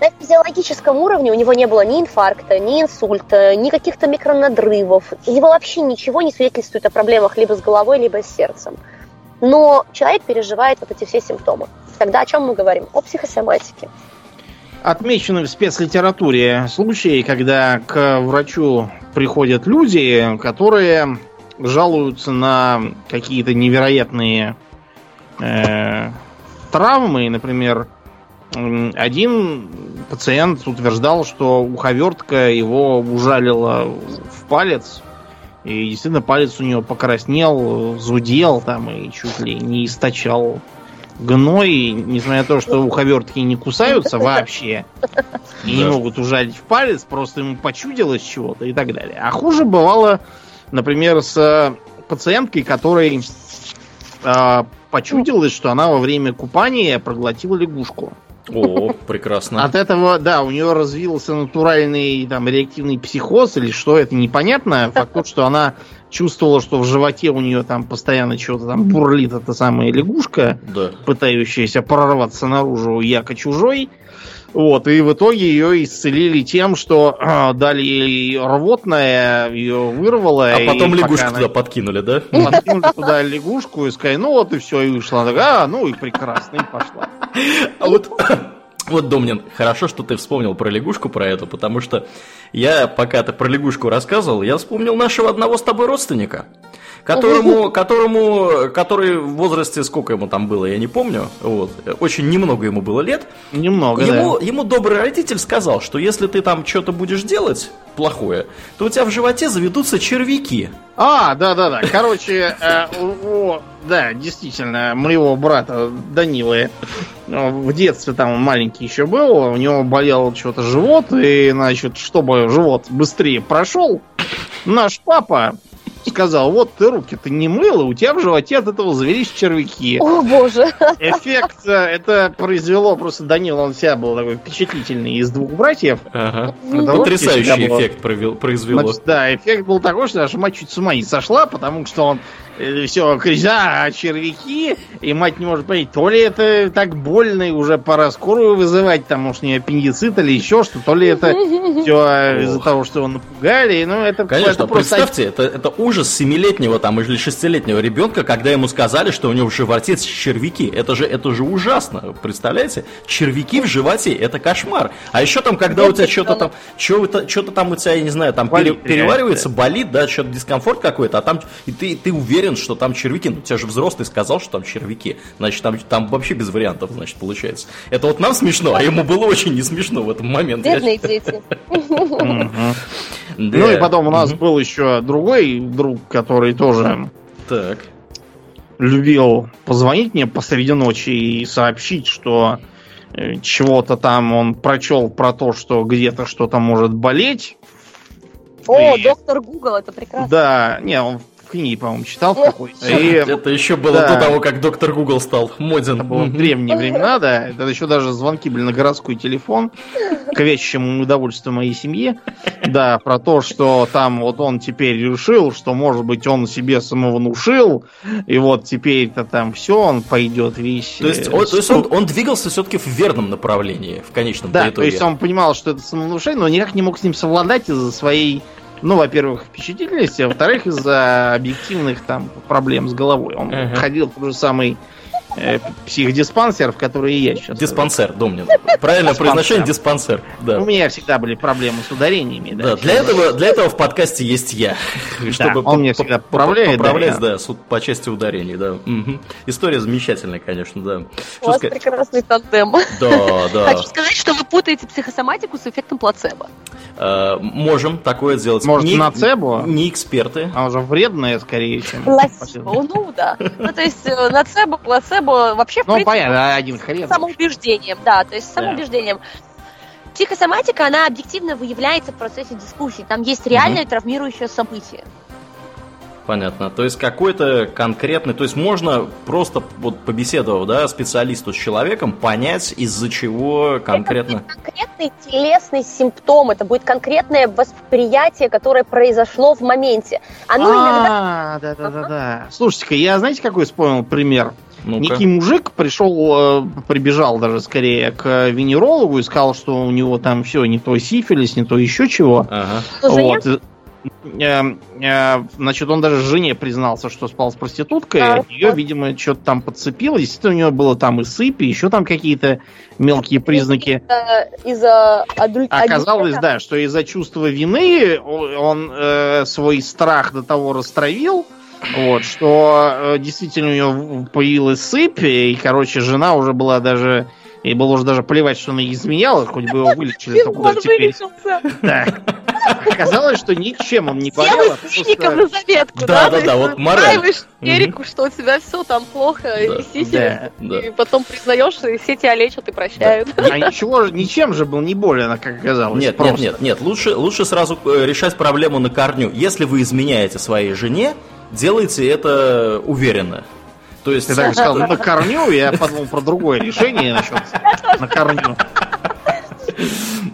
На физиологическом уровне у него не было ни инфаркта, ни инсульта, ни каких-то микронадрывов. У него вообще ничего не свидетельствует о проблемах либо с головой, либо с сердцем. Но человек переживает вот эти все симптомы. Тогда о чем мы говорим? О психосоматике. Отмечены в спецлитературе случаи, когда к врачу приходят люди, которые жалуются на какие-то невероятные э, травмы, например, один пациент утверждал, что уховертка его ужалила в палец. И действительно палец у него покраснел, зудел там и чуть ли не источал гной, несмотря на то, что уховертки не кусаются вообще и не могут ужалить в палец, просто ему почудилось чего-то и так далее. А хуже бывало, например, с пациенткой, которой э, почудилось, что она во время купания проглотила лягушку. О, прекрасно. От этого, да, у нее развился натуральный там реактивный психоз или что, это непонятно. Факт тот, что она чувствовала, что в животе у нее там постоянно чего-то там бурлит эта самая лягушка, да. пытающаяся прорваться наружу яко чужой. Вот, и в итоге ее исцелили тем, что э, дали ей рвотное, ее вырвало. А потом лягушку она... туда подкинули, да? Подкинули туда лягушку и сказали, ну вот и все, и вышла. Такая, а, ну и прекрасно, и пошла. А вот вот, Домнин, хорошо, что ты вспомнил про лягушку, про эту, потому что я, пока ты про лягушку рассказывал, я вспомнил нашего одного с тобой родственника которому, которому, который в возрасте, сколько ему там было, я не помню, вот, очень немного ему было лет. Немного, ему, да. ему добрый родитель сказал, что если ты там что-то будешь делать плохое, то у тебя в животе заведутся червяки. А, да-да-да, короче, э, да, действительно, моего брата Данилы э, в детстве там маленький еще был, у него болел что-то живот, и, значит, чтобы живот быстрее прошел, наш папа сказал, вот ты руки-то не мыла, у тебя в животе от этого завелись червяки. О, боже. Эффект э, это произвело просто Данил, он себя был такой впечатлительный из двух братьев. Ага. Потрясающий эффект произвело. Значит, да, эффект был такой, что аж мать чуть с ума не сошла, потому что он все, крича, а червяки, и мать не может понять, то ли это так больно, и уже пора скорую вызывать, там, может, не аппендицит или еще что, то ли это все из-за того, что его напугали, ну, это Конечно, это просто... представьте, это, это ужас семилетнего там или шестилетнего ребенка, когда ему сказали, что у него в животе червяки, это же, это же ужасно, представляете? Червяки в животе, это кошмар. А еще там, когда у тебя что-то там, что-то там у тебя, я не знаю, там болит, переваривается, болит, да, что-то дискомфорт какой-то, а там, и ты, ты уверен, уверен, что там червяки. Ну, тебя же взрослый сказал, что там червяки. Значит, там, там вообще без вариантов, значит, получается. Это вот нам смешно, а ему было очень не смешно в этом моменте. Бедные дети. Ну и потом у нас был еще другой друг, который тоже так. любил позвонить мне посреди ночи и сообщить, что э, чего-то там он прочел про то, что где-то что-то может болеть. О, и... доктор Гугл, это прекрасно. Да, не, он книги, по-моему, читал какой-то. И... Это еще было да. до того, как доктор Google стал моден. Это было в древние времена, да. Это еще даже звонки были на городской телефон, к вещему удовольствию моей семьи. Да, про то, что там вот он теперь решил, что, может быть, он себе самовнушил, и вот теперь-то там все, он пойдет весь... То есть, он, то есть он, он двигался все-таки в верном направлении, в конечном да, итоге. то есть он понимал, что это самовнушение, но никак не мог с ним совладать из-за своей ну, во-первых, впечатлительности, а во-вторых, из-за объективных там проблем с головой. Он uh-huh. ходил в тот же самый э, психдиспансер, в который я сейчас. Диспансер, Домнин. Правильно произношение диспансер. Да. У меня всегда были проблемы с ударениями. Да, да для, этого, для этого в подкасте есть я. Чтобы да, он мне всегда поправляет. Поправлять, да, да, по части ударений, да. Угу. История замечательная, конечно, да. У вас прекрасный тандем. Да, да. Хочу сказать, что вы путаете психосоматику с эффектом плацебо. Э, можем такое сделать. Может, не, нацебо? Не эксперты. А уже вредное, скорее, чем... Плацебо, ну да. Ну, то есть, э, нацебо, плацебо бы вообще, в Ну, принципе, понятно, один хрен. самоубеждением, да, то есть самоубеждением. Психосоматика, она объективно выявляется в процессе дискуссий. Там есть реальное травмирующее событие. Понятно. То есть какой-то конкретный, то есть можно просто вот побеседовав, да, специалисту с человеком, понять, из-за чего конкретно. Это будет конкретный телесный симптом, это будет конкретное восприятие, которое произошло в моменте. Оно иногда... А, да, да, да, да. Слушайте-ка, я знаете, какой вспомнил пример? Ну-ка. Некий мужик пришел, э, прибежал даже скорее к венерологу и сказал, что у него там все не то сифилис, не то еще чего. Ага. Вот. Э, э, Значит, он даже жене признался, что спал с проституткой. А, от нее, вот. видимо, что-то там подцепило. Действительно, у него было там и сыпь, и еще там какие-то мелкие признаки. Из-за адуль- Оказалось, адюльтера. да, что из-за чувства вины он э, свой страх до того растравил, вот, что э, действительно у него появилась сыпь, и, короче, жена уже была даже... Ей было уже даже плевать, что она изменяла, хоть бы его вылечили, то куда Он теперь. вылечился. Да. Оказалось, что ничем он не болел. А просто- на заметку, Да, да? да, да, вот ты мораль. устраиваешь Эрику, что у тебя все там плохо, Да, и да, да. и потом признаешь, и все тебя лечат и прощают. А ничего, же- ничем же был не болен, а как оказалось. Нет, просто. нет, нет, нет. Лучше, лучше сразу э, решать проблему на корню. Если вы изменяете своей жене, делайте это уверенно. То есть, Ты так сказал, на корню, я подумал про другое решение насчет на корню.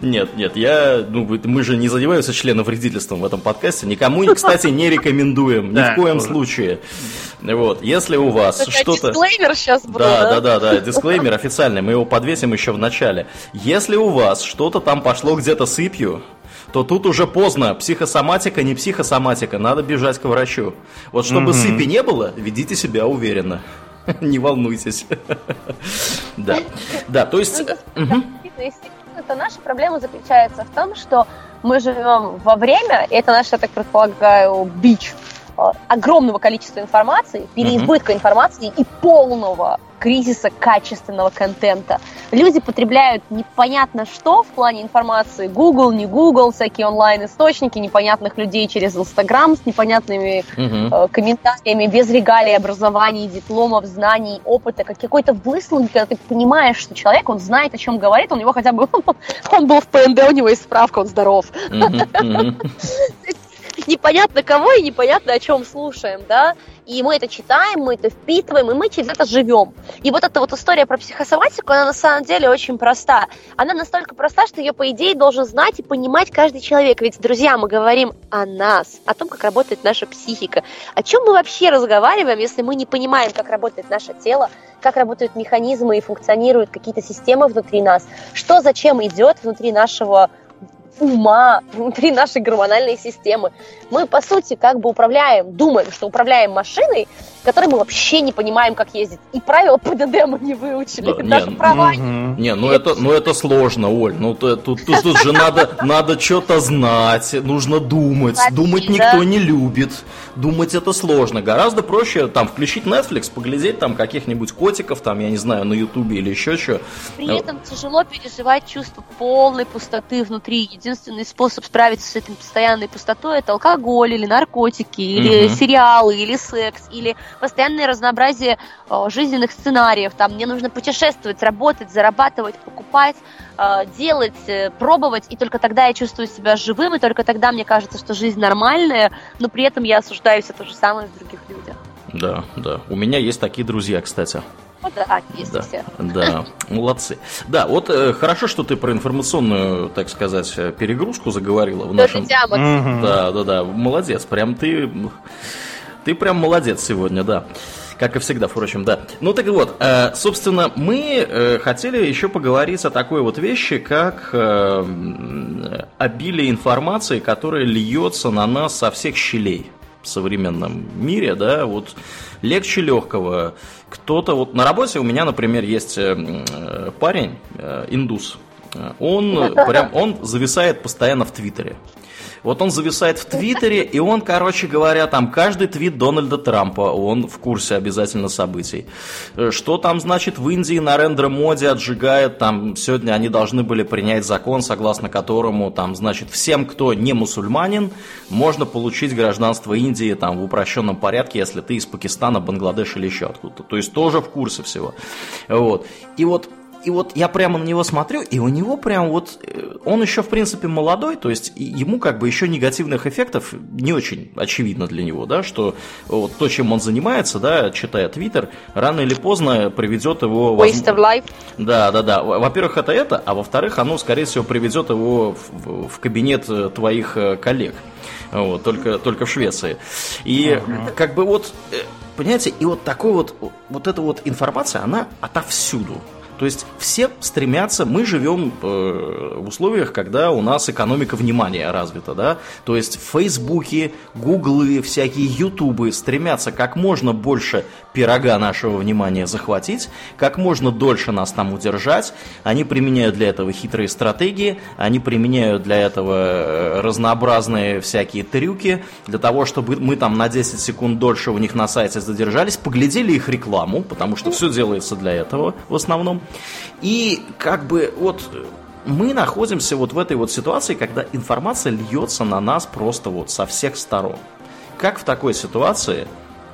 Нет, нет, я, ну, мы же не задеваемся членом вредительством в этом подкасте. Никому, кстати, не рекомендуем, ни Да, в коем случае. Вот, если у вас что-то... дисклеймер сейчас был, Да, да, да? да, да, дисклеймер официальный, мы его подвесим еще в начале. Если у вас что-то там пошло где-то сыпью, то тут уже поздно. Психосоматика, не психосоматика, надо бежать к врачу. Вот чтобы Мгм. сыпи не было, ведите себя уверенно. Не волнуйтесь. Да, да, то есть... Ну, мгм. действительно, если то наша проблема заключается в том, что мы живем во время, и это наш, я так предполагаю, бич э, огромного количества информации, переизбытка информации и полного кризиса качественного контента. Люди потребляют непонятно что в плане информации. Google, не Google, всякие онлайн-источники, непонятных людей через Инстаграм с непонятными Мгм. э, комментариями, без регалий, образований, дипломов, знаний, опыта, как какой-то выслуг, когда ты понимаешь, что человек, он знает, о чем говорит, он его хотя бы, он был в ПНД, у него есть справка, он здоров. Мгм, мгм. Непонятно кого и непонятно о чем слушаем, да, и мы это читаем, мы это впитываем, и мы через это живем. И вот эта вот история про психосоматику, она на самом деле очень проста. Она настолько проста, что ее, по идее, должен знать и понимать каждый человек. Ведь, друзья, мы говорим о нас, о том, как работает наша психика. О чем мы вообще разговариваем, если мы не понимаем, как работает наше тело, как работают механизмы и функционируют какие-то системы внутри нас, что зачем идет внутри нашего ума, внутри нашей гормональной системы. Мы, по сути, как бы управляем, думаем, что управляем машиной, которой мы вообще не понимаем, как ездить. И правила ПДД мы не выучили, Да, даже не, права. Мгм. Не, ну это, ну это сложно, Оль. Ну тут, тут, тут же надо, надо что-то знать, нужно думать. Вообще, Думать да. никто не любит. Думать это сложно. Гораздо проще там включить Netflix, поглядеть там каких-нибудь котиков, там, я не знаю, на Ютубе или еще что. При этом тяжело переживать чувство полной пустоты внутри. Единственный способ справиться с этой постоянной пустотой это алкоголь или наркотики, или Мгм. сериалы, или секс, или постоянное разнообразие э, жизненных сценариев. Там мне нужно путешествовать, работать, зарабатывать, покупать, э, делать, э, пробовать, и только тогда я чувствую себя живым, и только тогда мне кажется, что жизнь нормальная, но при этом я осуждаю все то же самое в других людях. Да, да. У меня есть такие друзья, кстати. Да, есть Да, все. да, молодцы. Да, вот э, хорошо, что ты про информационную, так сказать, перегрузку заговорила в нашем... Да, да, да, молодец, прям ты, ты прям молодец сегодня, да. Как и всегда, впрочем, да. Ну так вот, э, собственно, мы э, хотели еще поговорить о такой вот вещи, как э, обилие информации, которая льется на нас со всех щелей в современном мире, да, вот легче легкого. Кто-то вот на работе у меня, например, есть э, э, парень, э, индус, он прям, он зависает постоянно в Твиттере. Вот он зависает в Твиттере, и он, короче говоря, там каждый твит Дональда Трампа, он в курсе обязательно событий. Э, что там, значит, в Индии на рендер-моде отжигает, там сегодня они должны были принять закон, согласно которому, там, значит, всем, кто не мусульманин, можно получить гражданство Индии там в упрощенном порядке, если ты из Пакистана, Бангладеш или еще откуда-то. То есть тоже в курсе всего. Вот. И вот и вот я прямо на него смотрю, и у него прям вот, э, он еще в принципе молодой, то есть ему как бы еще негативных эффектов не очень очевидно для него, да, что вот то, чем он занимается, да, читая Твиттер, рано или поздно приведет его... Waste of life. Да, да, да. Во-первых, это это, а во-вторых, оно, скорее всего, приведет его в, в кабинет э, твоих э, коллег. Вот, только, только в Швеции. И uh-huh. как бы вот, понимаете, и вот такой вот, вот эта вот информация, она отовсюду. То есть все стремятся, мы живем э, в условиях, когда у нас экономика внимания развита, да, то есть Фейсбуки, Гуглы, всякие Ютубы стремятся как можно больше пирога нашего внимания захватить, как можно дольше нас там удержать, они применяют для этого хитрые стратегии, они применяют для этого э, разнообразные всякие трюки, для того, чтобы мы там на 10 секунд дольше у них на сайте задержались, поглядели их рекламу, потому что все делается для этого в основном, и как бы вот мы находимся вот в этой вот ситуации, когда информация льется на нас просто вот со всех сторон. Как в такой ситуации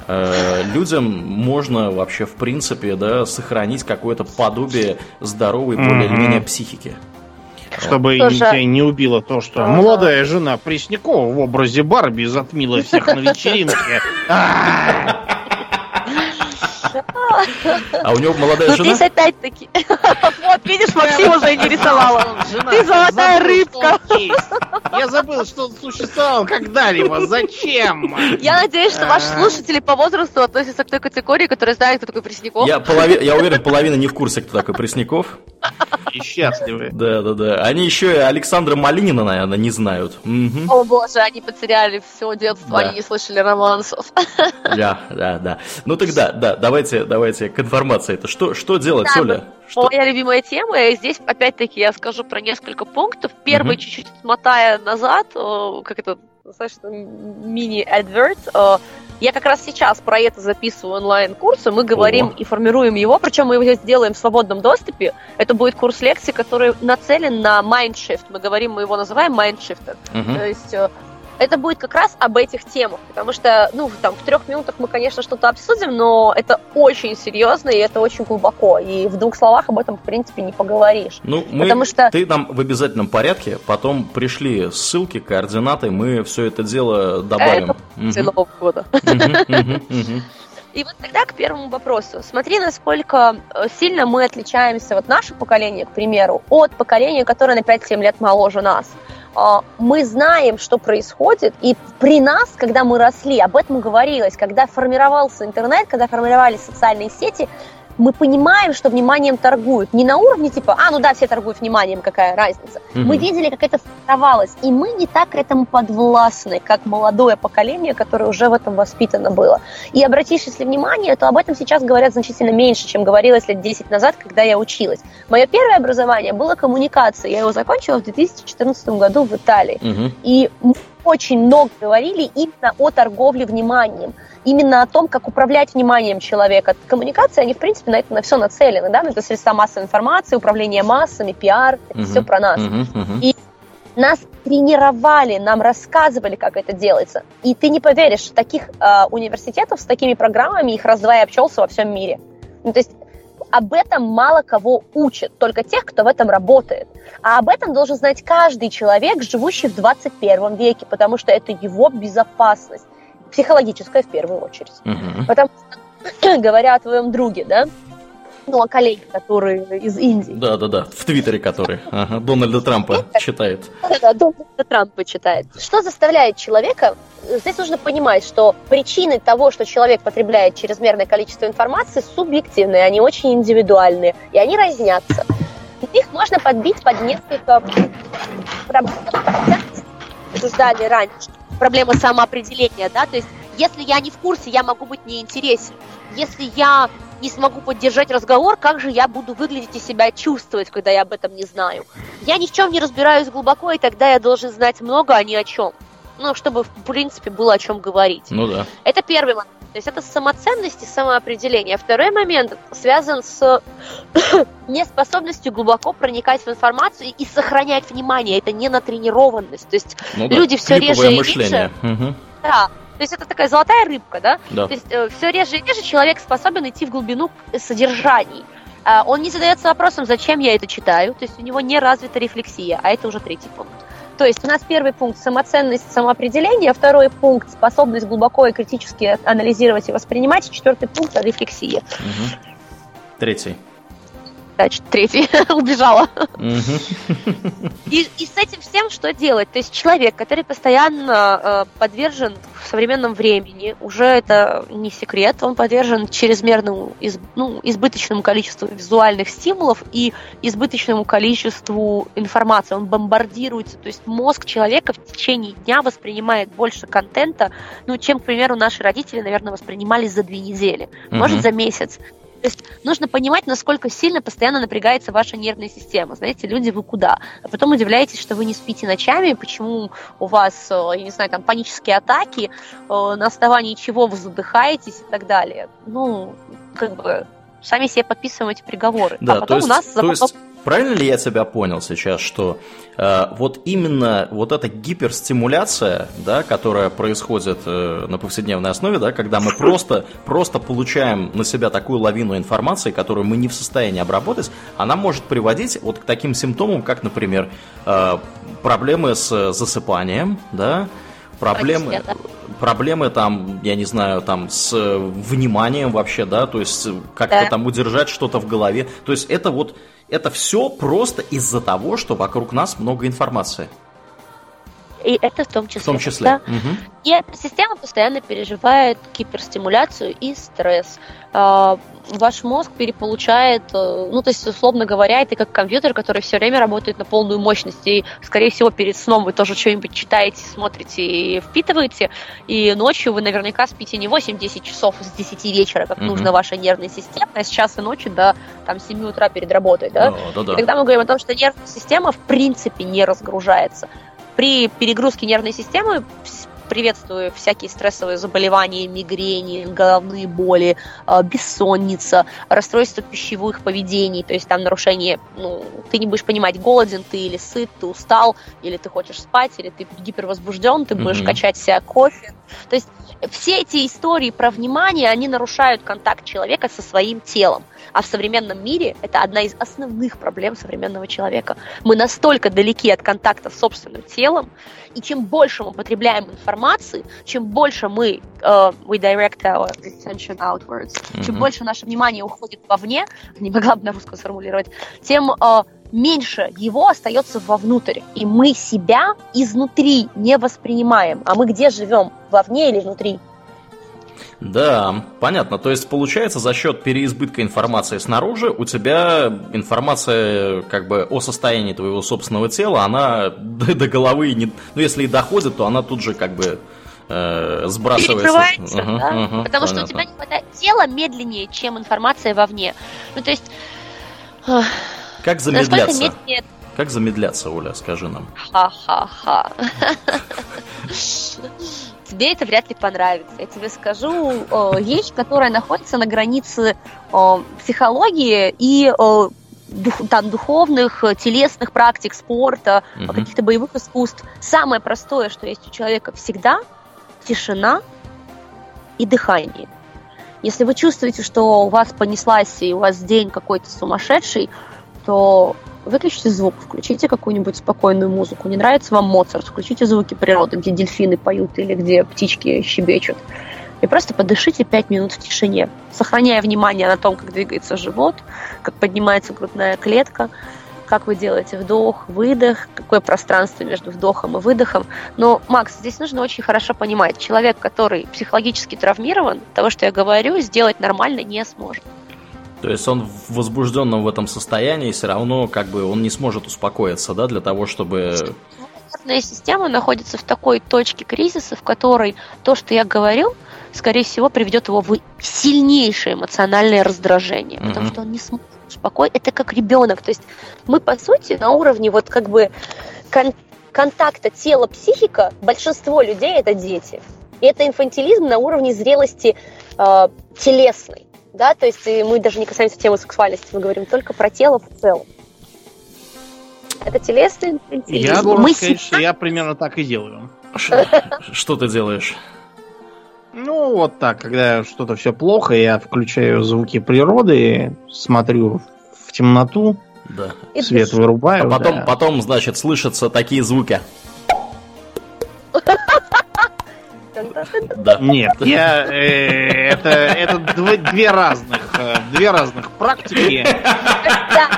э, людям можно вообще в принципе да, сохранить какое-то подобие здоровой более или менее психики? Чтобы тебя не убило то, что ага. молодая жена Преснякова в образе Барби затмила всех на вечеринке. А у него молодая жена? Ну, здесь опять-таки... Вот, видишь, Максим уже не рисовала. Ты золотая рыбка. Я забыл, что он существовал когда-либо. Зачем? Я надеюсь, что ваши а. слушатели по возрасту относятся к той категории, которая знает, кто такой Пресняков. Я, полови... я уверен, половина не в курсе, кто такой Пресняков. И счастливы. Да, да, да. Они еще и Александра Малинина, наверное, не знают. Угу. О боже, они потеряли все детство, да. они не слышали романсов. Да, да, да. Ну тогда, да, давайте, давайте к информации. Это что, что делать, да, Оля? Что? Моя любимая тема, и здесь опять-таки я скажу про несколько пунктов. Первый, угу. чуть-чуть мотая назад, как это, знаешь, мини-адверт, я как раз сейчас про это записываю онлайн-курсы, мы говорим Ого. и формируем его, причем мы его сделаем в свободном доступе. Это будет курс лекций, который нацелен на Mindshift. Мы говорим, мы его называем Mindshifter. Угу. То есть это будет как раз об этих темах, потому что, ну, там, в трех минутах мы, конечно, что-то обсудим, но это очень серьезно и это очень глубоко, и в двух словах об этом, в принципе, не поговоришь. Ну, мы, потому что... ты нам в обязательном порядке потом пришли ссылки, координаты, мы все это дело добавим. Это угу. Нового года. И вот тогда к первому вопросу. Смотри, насколько э, сильно мы отличаемся, вот наше поколение, к примеру, от поколения, которое на 5-7 лет моложе нас. А, мы знаем, что происходит, и при нас, когда мы росли, об этом говорилось, когда формировался интернет, когда формировались социальные сети, мы понимаем, что вниманием торгуют. Не на уровне типа, а, ну да, все торгуют вниманием, какая разница. Mm-hmm. Мы видели, как это формировалось, и мы не так этому подвластны, как молодое поколение, которое уже в этом воспитано было. И обратишь, если внимание, то об этом сейчас говорят значительно меньше, чем говорилось лет 10 назад, когда я училась. Мое первое образование было коммуникация. Я его закончила в 2014 году в Италии. Mm-hmm. И очень много говорили именно о торговле вниманием именно о том, как управлять вниманием человека. Коммуникации, они, в принципе, на это на все нацелены, да, это средства массовой информации, управление массами, пиар, это uh-huh, все про нас. Uh-huh, uh-huh. И нас тренировали, нам рассказывали, как это делается. И ты не поверишь, таких э, университетов с такими программами их раз-два и обчелся во всем мире. Ну, то есть об этом мало кого учат, только тех, кто в этом работает. А об этом должен знать каждый человек, живущий в 21 веке, потому что это его безопасность психологическая в первую очередь. Угу. Потому что, говоря о твоем друге, да, ну, о коллеге, который из Индии. Да, да, да, в Твиттере который. Ага, Дональда Трампа читает. Да, да, Дональда Трампа читает. Что заставляет человека? Здесь нужно понимать, что причины того, что человек потребляет чрезмерное количество информации, субъективные, они очень индивидуальные, и они разнятся. Их можно подбить под несколько проблем, обсуждали раньше проблема самоопределения, да, то есть если я не в курсе, я могу быть неинтересен. Если я не смогу поддержать разговор, как же я буду выглядеть и себя чувствовать, когда я об этом не знаю? я ни в чем не разбираюсь глубоко, и тогда я должен знать много, а ни о чем. Ну, чтобы, в принципе, было о чем говорить. Ну да. Это первый момент. То есть это самоценность и самоопределение. Второй момент связан с неспособностью глубоко проникать в информацию и сохранять внимание. Это не натренированность. То есть ну, да. люди все реже и реже... Угу. Да, то есть это такая золотая рыбка, да? да. То есть э, все реже и реже человек способен идти в глубину содержаний. Э, он не задается вопросом, зачем я это читаю, то есть у него не развита рефлексия, а это уже третий пункт. То есть у нас первый пункт самоценность, самоопределение, второй пункт способность глубоко и критически анализировать и воспринимать, и четвертый пункт рефлексия. Угу. Третий значит, третий убежала. И, и с этим всем что делать? То есть человек, который постоянно э, подвержен в современном времени, уже это не секрет, он подвержен чрезмерному, из, ну, избыточному количеству визуальных стимулов и избыточному количеству информации. Он бомбардируется, то есть мозг человека в течение дня воспринимает больше контента, ну, чем, к примеру, наши родители, наверное, воспринимали за две недели, может, за месяц. То есть нужно понимать, насколько сильно постоянно напрягается ваша нервная система. Знаете, люди, вы куда? А потом удивляетесь, что вы не спите ночами, почему у вас, э, я не знаю, там панические атаки, э, на основании чего вы задыхаетесь и так далее. Ну, как бы сами себе подписываем эти приговоры. Да, а потом есть, у нас то есть Правильно ли я тебя понял сейчас, что э, вот именно вот эта гиперстимуляция, да, которая происходит э, на повседневной основе, да, когда мы просто, просто получаем на себя такую лавину информации, которую мы не в состоянии обработать, она может приводить вот к таким симптомам, как, например, э, проблемы с засыпанием, да, проблемы, проблемы там, я не знаю, там с вниманием вообще, да, то есть как-то да. там удержать что-то в голове. То есть это вот это все просто из-за того, что вокруг нас много информации. И это в том числе. В том числе. Да? Угу. И эта система постоянно переживает гиперстимуляцию и стресс. А, ваш мозг переполучает, э, ну, то есть, условно говоря, это как компьютер, который все время работает на полную мощность, и, скорее всего, перед сном вы тоже что-нибудь читаете, смотрите и впитываете, и ночью вы наверняка спите не 8-10 часов с 10 вечера, как mm-hmm. нужно вашей нервной системе, а с часа ночи до там, 7 утра перед работой, да? Да, да. И тогда мы говорим о том, что нервная система в принципе не разгружается. При перегрузке нервной системы приветствую всякие стрессовые заболевания, мигрени, головные боли, а, бессонница, расстройство пищевых поведений, то есть там нарушение, ну, ты не будешь понимать, голоден ты или сыт, ты устал, или ты хочешь спать, или ты гипервозбужден, ты будешь mm-hmm. качать себя кофе. То есть все эти истории про внимание, они нарушают контакт человека со своим телом. А в современном мире это одна из основных проблем современного человека. Мы настолько далеки от контакта с собственным телом, и чем больше мы потребляем информации, чем больше мы uh, we direct our attention outwards, mm-hmm. чем больше наше внимание уходит вовне, не могла бы на русском сформулировать, тем uh, меньше его остается вовнутрь. И мы себя изнутри не воспринимаем. А мы где живем? Вовне или внутри? Да, понятно. То есть получается за счет переизбытка информации снаружи у тебя информация как бы о состоянии твоего собственного тела, она до, до головы не, ну если и доходит, то она тут же как бы э, сбрасывается. Перекрывается, uh-huh, да? uh-huh, Потому понятно. что у тебя не хватает тела медленнее, чем информация вовне. Ну то есть как замедляться? Как замедляться, Оля, скажи нам. Ха-ха-ха. Тебе это вряд ли понравится. Я тебе скажу о, вещь, которая находится на границе о, психологии и о, дух, там, духовных, телесных практик, спорта, угу. каких-то боевых искусств. Самое простое, что есть у человека всегда, тишина и дыхание. Если вы чувствуете, что у вас понеслась и у вас день какой-то сумасшедший, то выключите звук, включите какую-нибудь спокойную музыку. Не нравится вам Моцарт, включите звуки природы, где дельфины поют или где птички щебечут. И просто подышите 5 минут в тишине, сохраняя внимание на том, как двигается живот, как поднимается грудная клетка, как вы делаете вдох, выдох, какое пространство между вдохом и выдохом. Но, Макс, здесь нужно очень хорошо понимать, человек, который психологически травмирован, того, что я говорю, сделать нормально не сможет. То есть он в возбужденном в этом состоянии все равно как бы он не сможет успокоиться, да, для того, чтобы... Нервная система находится в такой точке кризиса, в которой то, что я говорил, скорее всего, приведет его в сильнейшее эмоциональное раздражение, потому mm-hmm. что он не сможет спокойно, это как ребенок. То есть мы, по сути, на уровне вот как бы кон- контакта тела-психика, большинство людей это дети. И это инфантилизм на уровне зрелости э, телесной. Да, то есть мы даже не касаемся темы сексуальности, мы говорим только про тело в целом. Это телесный инфантилизм. Я должен мы сказать, себя- что я примерно так и делаю. Что ты делаешь? Ну, вот так, когда что-то все плохо, я включаю звуки природы, смотрю в темноту, Да. свет вырубаю. А потом, да. потом, значит, слышатся такие звуки. Да. Нет, я э, это это дв- две разных э, две разных практики. Да,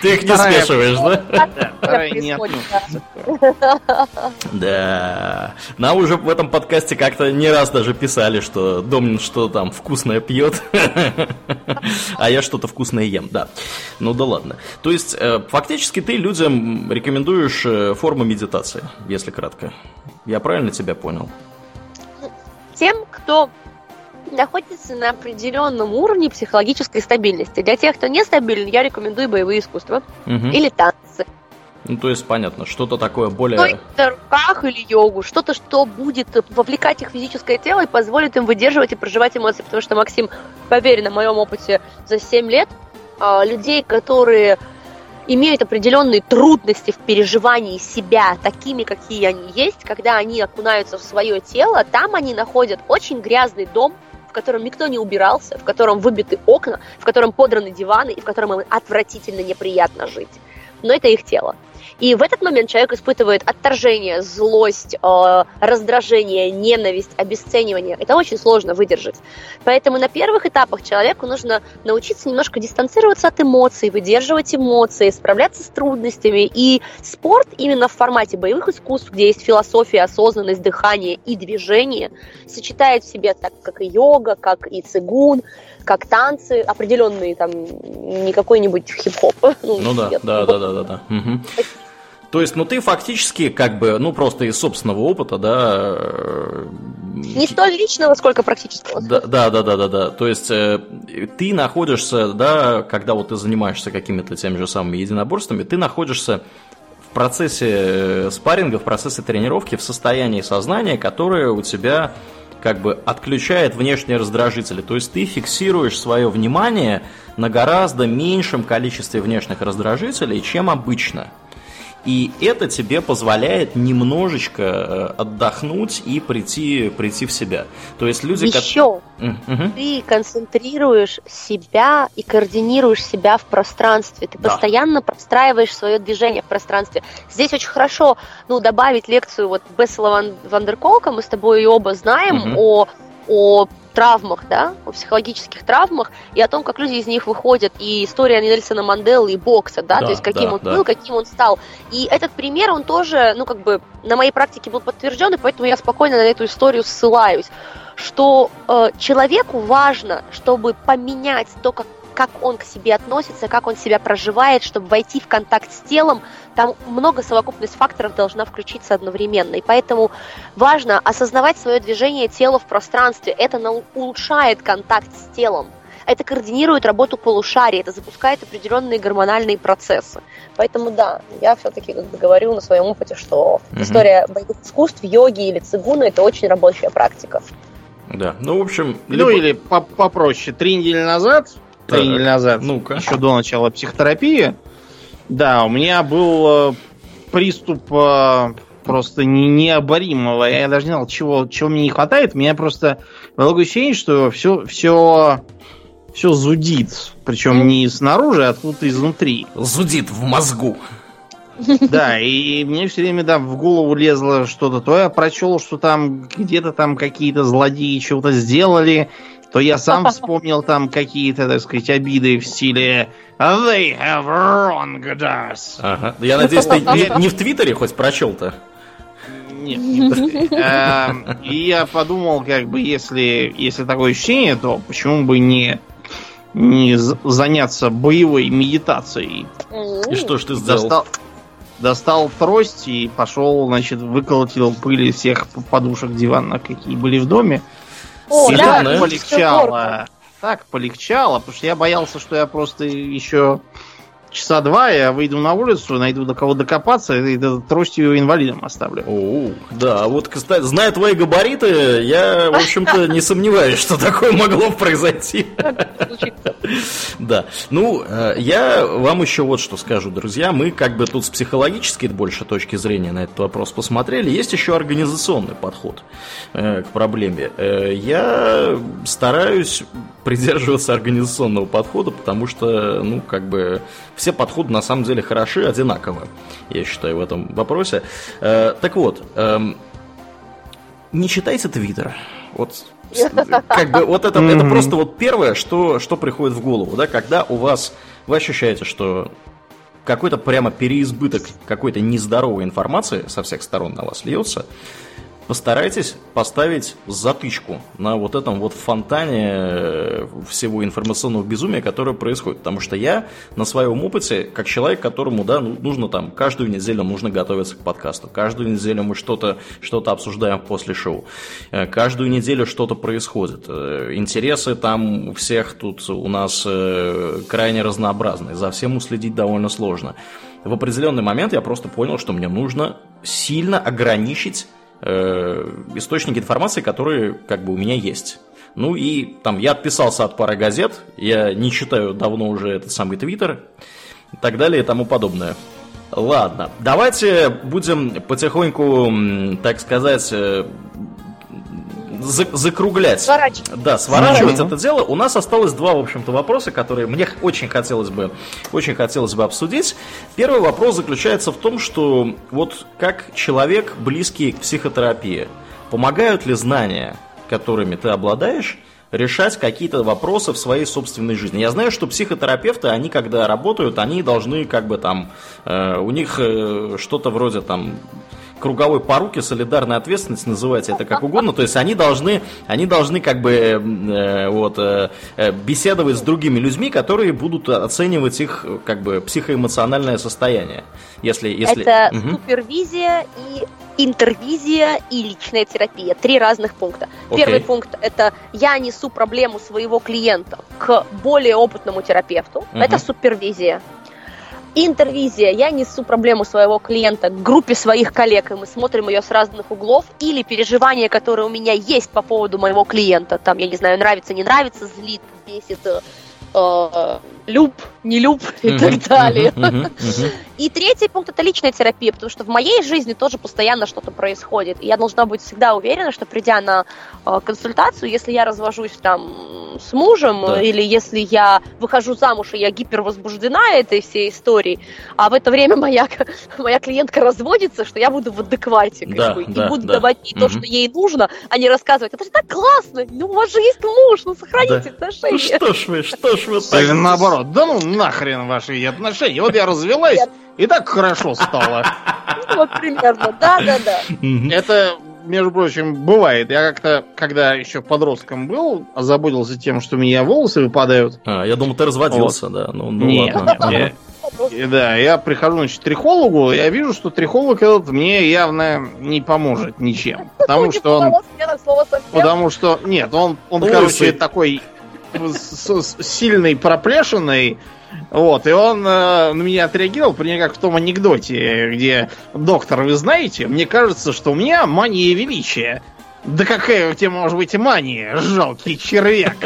Ты их не смешиваешь, да? Вторая не. Да. Нам уже в этом подкасте как-то не раз даже писали, что Домнин что там вкусное пьет, а я что-то вкусное ем, да. Ну да ладно. То есть, э, фактически ты людям рекомендуешь э, форму медитации, если кратко. Я правильно тебя понял? Тем, кто находится на определенном уровне психологической стабильности. Для тех, кто нестабилен, я рекомендую боевые искусства Мгм. или танцы. Ну, то есть, понятно, что-то такое Ну, более... на руках или йогу. Что-то, что будет вовлекать их физическое тело и позволит им выдерживать и проживать эмоции. Потому что, Максим, поверь, на моем опыте за 7 лет а, людей, которые имеют определенные трудности в переживании себя такими, какие они есть, когда они окунаются в свое тело, там они находят очень грязный дом, в котором никто не убирался, в котором выбиты окна, в котором подраны диваны и в котором им отвратительно неприятно жить. Но это их тело. И в этот момент человек испытывает отторжение, злость, э, раздражение, ненависть, обесценивание. Это очень сложно выдержать. Поэтому на первых этапах человеку нужно научиться немножко дистанцироваться от эмоций, выдерживать эмоции, справляться с трудностями. И спорт именно в формате боевых искусств, где есть философия, осознанность, дыхание и движение, сочетает в себе так, как и йога, как и цигун, как танцы, определенные там, не какой-нибудь хип-хоп. Ну да, нет, да, да, да, да, да. Мгм. То есть, ну ты фактически, как бы, ну просто из собственного опыта, да. э, Не столь личного, сколько практического. Да, да, да, да, да, да. То есть э, ты находишься, да, когда вот ты занимаешься какими-то теми же самыми единоборствами, ты находишься в процессе э, спарринга, в процессе тренировки в состоянии сознания, которое у тебя как бы отключает внешние раздражители. То есть ты фиксируешь свое внимание на гораздо меньшем количестве внешних раздражителей, чем обычно. И это тебе позволяет немножечко э, отдохнуть и прийти, прийти в себя. То есть люди, Еще мгм. ты концентрируешь себя и координируешь себя в пространстве. Ты Да. постоянно простраиваешь свое движение в пространстве. Здесь очень хорошо ну, добавить лекцию вот Бессела Ван, Вандерколка, мы с тобой ее оба знаем, Мгм. о, о травмах, да, о психологических травмах, и о том, как люди из них выходят, и история Нельсона Манделы и бокса, да, Да, то есть каким да, он да. был, каким он стал. И этот пример, он тоже, ну, как бы на моей практике был подтвержден, и поэтому я спокойно на эту историю ссылаюсь, что э, человеку важно, чтобы поменять то, как как он к себе относится, как он себя проживает, чтобы войти в контакт с телом, там много совокупность факторов должна включиться одновременно. И поэтому важно осознавать свое движение тела в пространстве. Это улучшает контакт с телом. Это координирует работу полушарий, это запускает определенные гормональные процессы. Поэтому да, я все-таки как бы говорю на своем опыте, что Мгм. история боевых искусств, йоги или цигуна это очень рабочая практика. Да, ну, в общем... Ну любо- или по- попроще. Три недели назад, три Так, недели назад, ну-ка. еще до начала психотерапии, да, у меня был э, приступ э, просто не- необоримого. Я даже не знал, чего, чего мне не хватает. У меня просто было ощущение, что все, все, все зудит. Причем не снаружи, а откуда-то изнутри. Зудит в мозгу. Да, и мне все время да, в голову лезло что-то. То я прочел, что там где-то там какие-то злодеи чего-то сделали, то я сам вспомнил там какие-то, так сказать, обиды в стиле They have wronged us. Ага. Я надеюсь, ты не, не в Твиттере хоть прочел-то? Нет, не. Эм, И я подумал, как бы, если, если такое ощущение, то почему бы не, не заняться боевой медитацией? И что ж ты сделал? Достал, достал трость и пошел, значит, выколотил пыль из всех подушек диванных, какие были в доме. О, да. полегчало. так полегчало, потому что я боялся, что я просто еще часа два я выйду на улицу, найду до кого докопаться и тростью инвалидом оставлю. О, да, вот, кстати, зная твои габариты, я, в общем-то, не сомневаюсь, что такое могло произойти. Да. Ну, э, я вам еще вот что скажу, друзья. Мы как бы тут с психологической больше точки зрения на этот вопрос посмотрели. Есть еще организационный подход э, к проблеме. Э, я стараюсь придерживаться организационного подхода, потому что, ну, как бы, все подходы на самом деле хороши одинаково, я считаю, в этом вопросе. Э, так вот, э, не читайте Твиттер. Вот как бы вот это, это просто вот первое, что, что приходит в голову, да, когда у вас, вы ощущаете, что какой-то прямо переизбыток какой-то нездоровой информации со всех сторон на вас льется, постарайтесь поставить затычку на вот этом вот фонтане э, всего информационного безумия, которое происходит. Потому что я на своем опыте, как человек, которому да, ну, нужно там каждую неделю нужно готовиться к подкасту, каждую неделю мы что-то что обсуждаем после шоу, э, каждую неделю что-то происходит. Э, интересы там у всех тут у нас крайне разнообразные, за всем уследить довольно сложно. В определенный момент я просто понял, что мне нужно сильно ограничить источники информации, которые как бы у меня есть. Ну и там я отписался от пары газет, я не читаю давно уже этот самый твиттер и так далее и тому подобное. Ладно, давайте будем потихоньку, так сказать, э, закруглять. Сворачивать. Да, сворачивать это дело. У нас осталось два, в общем-то, вопроса, которые мне очень хотелось бы, очень хотелось бы обсудить. Первый вопрос заключается в том, что вот как человек, близкий к психотерапии, помогают ли знания, которыми ты обладаешь, решать какие-то вопросы в своей собственной жизни. Я знаю, что психотерапевты, они когда работают, они должны как бы там, э, у них э, что-то вроде там круговой поруки, солидарная ответственность, называйте это как угодно. То есть они должны, они должны как бы э, вот, э, э, беседовать с другими людьми, которые будут оценивать их как бы психоэмоциональное состояние. Если, если... Это угу. супервизия и интервизия и личная терапия. Три разных пункта. Okay. Первый пункт это я несу проблему своего клиента к более опытному терапевту. Uh-huh. Это супервизия. Интервизия. Я несу проблему своего клиента к группе своих коллег, и мы смотрим ее с разных углов. Или переживания, которые у меня есть по поводу моего клиента. Там, я не знаю, нравится, не нравится, злит, бесит, э, люб, не люб и так далее. И третий пункт это личная терапия, потому что в моей жизни тоже постоянно что-то происходит. И я должна быть всегда уверена, что придя на э, консультацию, если я развожусь там с мужем, да. или если я выхожу замуж, и я гипервозбуждена этой всей историей, а в это время моя, моя клиентка разводится, что я буду в адеквате, как да, бы, да, и буду да. давать ей угу. то, что ей нужно, а не рассказывать, это же так классно, ну у вас же есть муж, ну сохраните да. отношения. Ну что ж вы, что ж вы так наоборот, да ну нахрен ваши отношения. Вот я развелась, и так хорошо стало. Ну, вот примерно, да-да-да. Это между прочим, бывает. Я как-то, когда еще подростком был, озаботился тем, что у меня волосы выпадают. А, я думал, ты разводился, да. Ну, ну Нет, ладно. И, да, я прихожу, значит, к трихологу, я вижу, что трихолог этот мне явно не поможет ничем. Потому что он... Потому что... Нет, он, он короче, такой с, с сильной проплешиной. Вот, и он э, на меня отреагировал, примерно как в том анекдоте, где доктор, вы знаете, мне кажется, что у меня мания величия. Да какая у тебя может быть мания, жалкий червяк?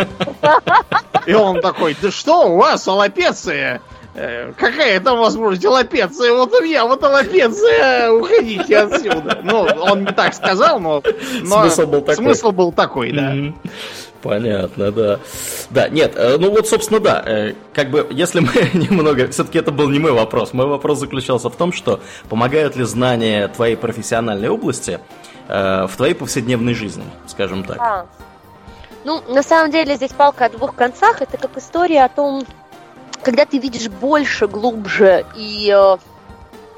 И он такой, да что у вас, аллопеция? Э, какая там возможность аллопеция? Вот у меня вот аллопеция, уходите отсюда. Ну, он не так сказал, но, но смысл был такой, смысл был такой да. Mm-hmm. Понятно, да. Да, нет, э, ну вот, собственно, да, э, как бы, если мы немного, все-таки это был не мой вопрос, мой вопрос заключался в том, что помогают ли знания твоей профессиональной области э, в твоей повседневной жизни, скажем так? А. Ну, на самом деле, здесь палка о двух концах, это как история о том, когда ты видишь больше, глубже и,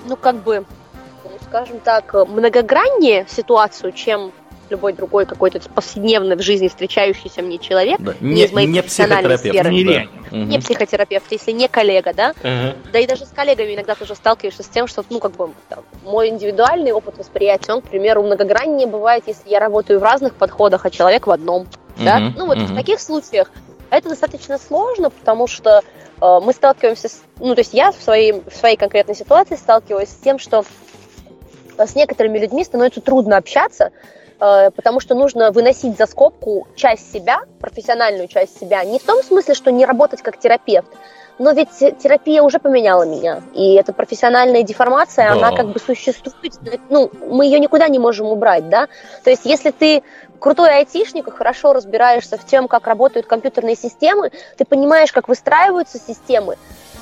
ну, как бы, скажем так, многограннее ситуацию, чем любой другой какой-то повседневно в жизни встречающийся мне человек, да. не, не из моей не профессиональной сферы. Не, да. не психотерапевт, если не коллега, да? Угу. Да и даже с коллегами иногда тоже сталкиваешься с тем, что, ну, как бы, там, мой индивидуальный опыт восприятия, он, к примеру, многограннее бывает, если я работаю в разных подходах, а человек в одном. Да? Ну вот угу. в таких случаях Это достаточно сложно, потому что э, мы сталкиваемся с... Ну, то есть я в своей, в своей конкретной ситуации сталкиваюсь с тем, что с некоторыми людьми становится трудно общаться, потому что нужно выносить за скобку часть себя, профессиональную часть себя, не в том смысле, что не работать как терапевт, но ведь терапия уже поменяла меня, и эта профессиональная деформация, да. она как бы существует, ну, мы ее никуда не можем убрать, да, то есть если ты крутой айтишник и хорошо разбираешься в тем, как работают компьютерные системы, ты понимаешь, как выстраиваются системы,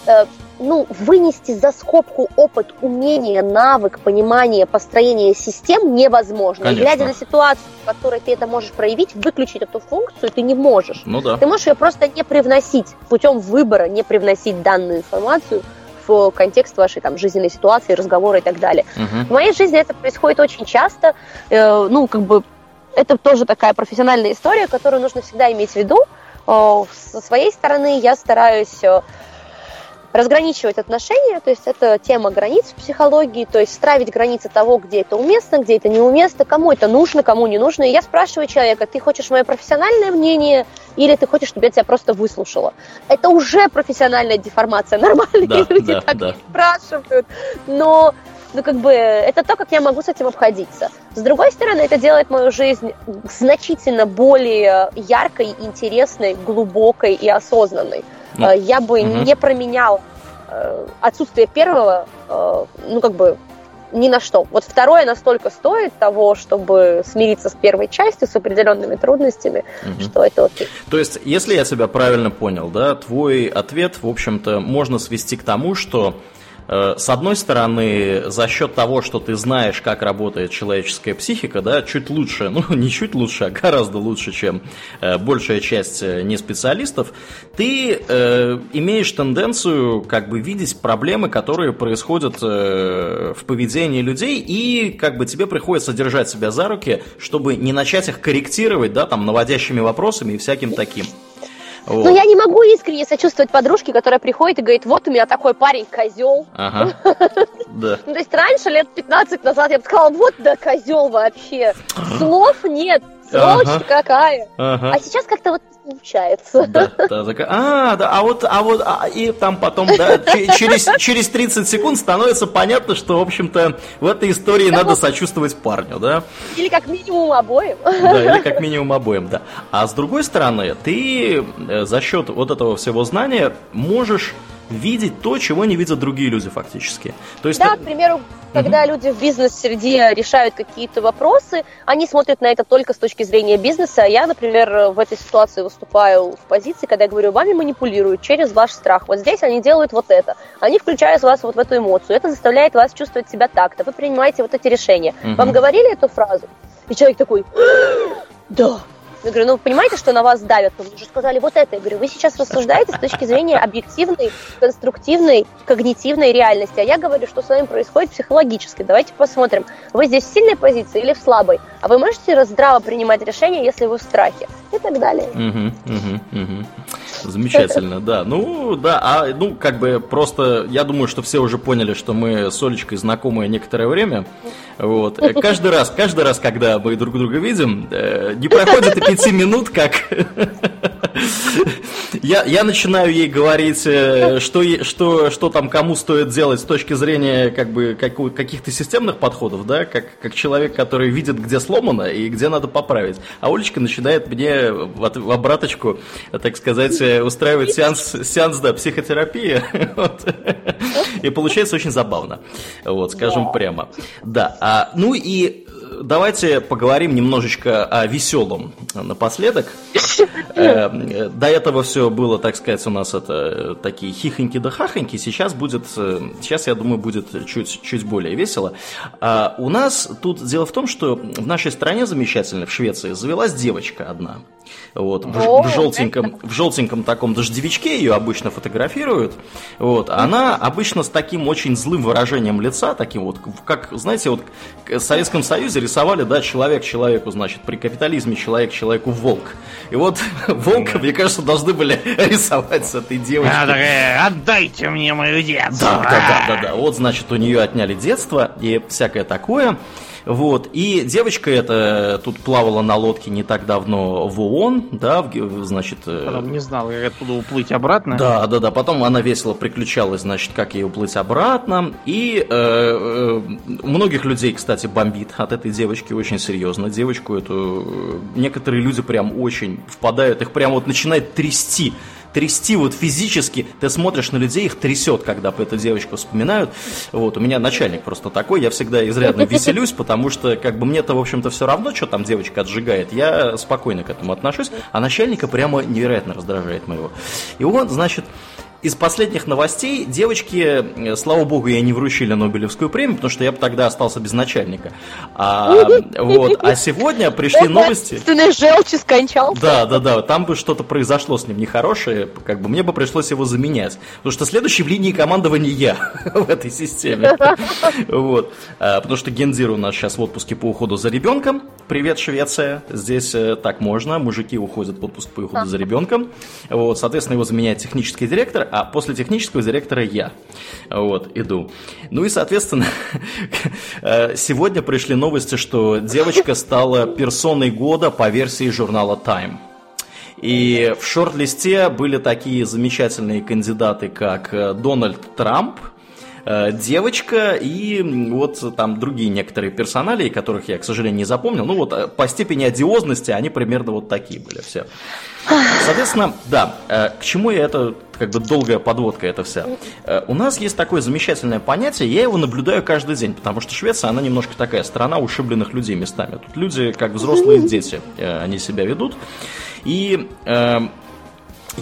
Э, ну, вынести за скобку опыт, умение, навык, понимание, построение систем невозможно. Конечно. глядя на ситуацию, в которой ты это можешь проявить, выключить эту функцию ты не можешь. Ну да. Ты можешь ее просто не привносить путем выбора, не привносить данную информацию в контекст вашей там жизненной ситуации, разговора и так далее. Угу. В моей жизни это происходит очень часто. Э, ну, как бы это тоже такая профессиональная история, которую нужно всегда иметь в виду. Э, со своей стороны я стараюсь э, разграничивать отношения, то есть это тема границ в психологии, то есть стравить границы того, где это уместно, где это неуместно, кому это нужно, кому не нужно. И я спрашиваю человека, ты хочешь мое профессиональное мнение или ты хочешь, чтобы я тебя просто выслушала? Это уже профессиональная деформация. Нормальные да, люди да, так да. не спрашивают. Но ну, как бы, это то, как я могу с этим обходиться. С другой стороны, это делает мою жизнь значительно более яркой, интересной, глубокой и осознанной. Ну, э, я бы угу. не променял э, отсутствие первого, э, ну, как бы, ни на что. Вот второе настолько стоит того, чтобы смириться с первой частью, с определенными трудностями, угу. что это окей. То есть, если я тебя правильно понял, да, твой ответ, в общем-то, можно свести к тому, что с одной стороны, за счет того, что ты знаешь, как работает человеческая психика, да, чуть лучше, ну не чуть лучше, а гораздо лучше, чем э, большая часть э, не специалистов, ты э, имеешь тенденцию как бы видеть проблемы, которые происходят э, в поведении людей, и как бы тебе приходится держать себя за руки, чтобы не начать их корректировать, да, там, наводящими вопросами и всяким таким. Вот. Но я не могу искренне сочувствовать подружке, которая приходит и говорит, вот у меня такой парень козел. Ага. Да. Ну, то есть раньше, лет 15 назад, я бы сказала, вот да козел вообще. Слов нет, сволочь ага. какая. Ага. А сейчас как-то вот получается. Да, да, а, да, а вот, а вот, а, и там потом, да, через, через 30 секунд становится понятно, что, в общем-то, в этой истории надо сочувствовать парню, да? Или как минимум обоим. Да, или как минимум обоим, да. А с другой стороны, ты э, за счет вот этого всего знания можешь видеть то, чего не видят другие люди фактически. То есть, да, к примеру, когда угу. люди в бизнес-среде решают какие-то вопросы, они смотрят на это только с точки зрения бизнеса. А я, например, в этой ситуации выступаю в позиции, когда я говорю, вами манипулируют через ваш страх. Вот здесь они делают вот это. Они включают вас вот в эту эмоцию. Это заставляет вас чувствовать себя так-то. Вы принимаете вот эти решения. Угу. Вам говорили эту фразу? И человек такой, да, я говорю, ну, понимаете, что на вас давят? Вы же сказали вот это. Я говорю, вы сейчас рассуждаете с точки зрения объективной, конструктивной, когнитивной реальности. А я говорю, что с вами происходит психологически. Давайте посмотрим, вы здесь в сильной позиции или в слабой? А вы можете здраво принимать решения, если вы в страхе? И так далее. Угу, угу, угу. Замечательно, да. Ну, да, а, ну, как бы просто, я думаю, что все уже поняли, что мы с Олечкой знакомы некоторое время. Вот. Каждый раз, каждый раз, когда мы друг друга видим, э, не проходит и пяти минут, как я, я начинаю ей говорить, э, что, что, что там кому стоит делать с точки зрения как бы, как, каких-то системных подходов, да, как, как человек, который видит, где сломано и где надо поправить. А Олечка начинает мне в, в обраточку, так сказать, устраивать сеанс, сеанс да, психотерапии. Вот. И получается очень забавно. Вот, скажем прямо. Да. А, ну и давайте поговорим немножечко о веселом напоследок. Э, до этого все было, так сказать, у нас это такие хихоньки да хахоньки. Сейчас будет, э, сейчас, я думаю, будет чуть, чуть более весело. А у нас тут дело в том, что в нашей стране замечательно, в Швеции, завелась девочка одна. Вот, в, в, желтеньком, в желтеньком таком дождевичке ее обычно фотографируют. Вот, она обычно с таким очень злым выражением лица, таким вот, как, знаете, вот в Советском Союзе рисовали, да, человек человеку, значит, при капитализме человек человеку волк. И вот волка, мне кажется, должны были рисовать с этой девочкой. Отдайте мне мою детство. Да, да, да, да, да. Вот, значит, у нее отняли детство и всякое такое. Вот. И девочка эта тут плавала на лодке не так давно в ООН, да, в, значит... Э, Потом не знал, как оттуда уплыть обратно. Да, да, да. Потом она весело приключалась, значит, как ей уплыть обратно. И э, э, многих людей, кстати, бомбит от этой девочки очень серьезно. Девочку эту... Э, некоторые люди прям очень впадают, их прям вот начинает трясти трясти вот физически, ты смотришь на людей, их трясет, когда эту девочку вспоминают. Вот, у меня начальник просто такой, я всегда изрядно веселюсь, потому что как бы мне-то, в общем-то, все равно, что там девочка отжигает, я спокойно к этому отношусь, а начальника прямо невероятно раздражает моего. И он, значит, из последних новостей девочки, э, слава богу, я не вручили Нобелевскую премию, потому что я бы тогда остался без начальника. А, вот, а сегодня пришли новости... Ты желчи скончался. Да, да, да, там бы что-то произошло с ним нехорошее, как бы мне бы пришлось его заменять. Потому что следующий в линии командования я в этой системе. Вот. А, потому что Гендир у нас сейчас в отпуске по уходу за ребенком. Привет, Швеция. Здесь э, так можно. Мужики уходят в отпуск по уходу за ребенком. Вот, соответственно, его заменяет технический директор, а после технического директора я. Вот, иду. Ну и, соответственно, э, сегодня пришли новости, что девочка стала персоной года по версии журнала Time. И в шорт-листе были такие замечательные кандидаты, как э, Дональд Трамп, девочка и вот там другие некоторые персонали, которых я, к сожалению, не запомнил. Ну вот по степени одиозности они примерно вот такие были все. Соответственно, да, э, к чему я это, как бы долгая подводка это вся. Э, у нас есть такое замечательное понятие, я его наблюдаю каждый день, потому что Швеция, она немножко такая страна ушибленных людей местами. Тут люди, как взрослые дети, э, они себя ведут. И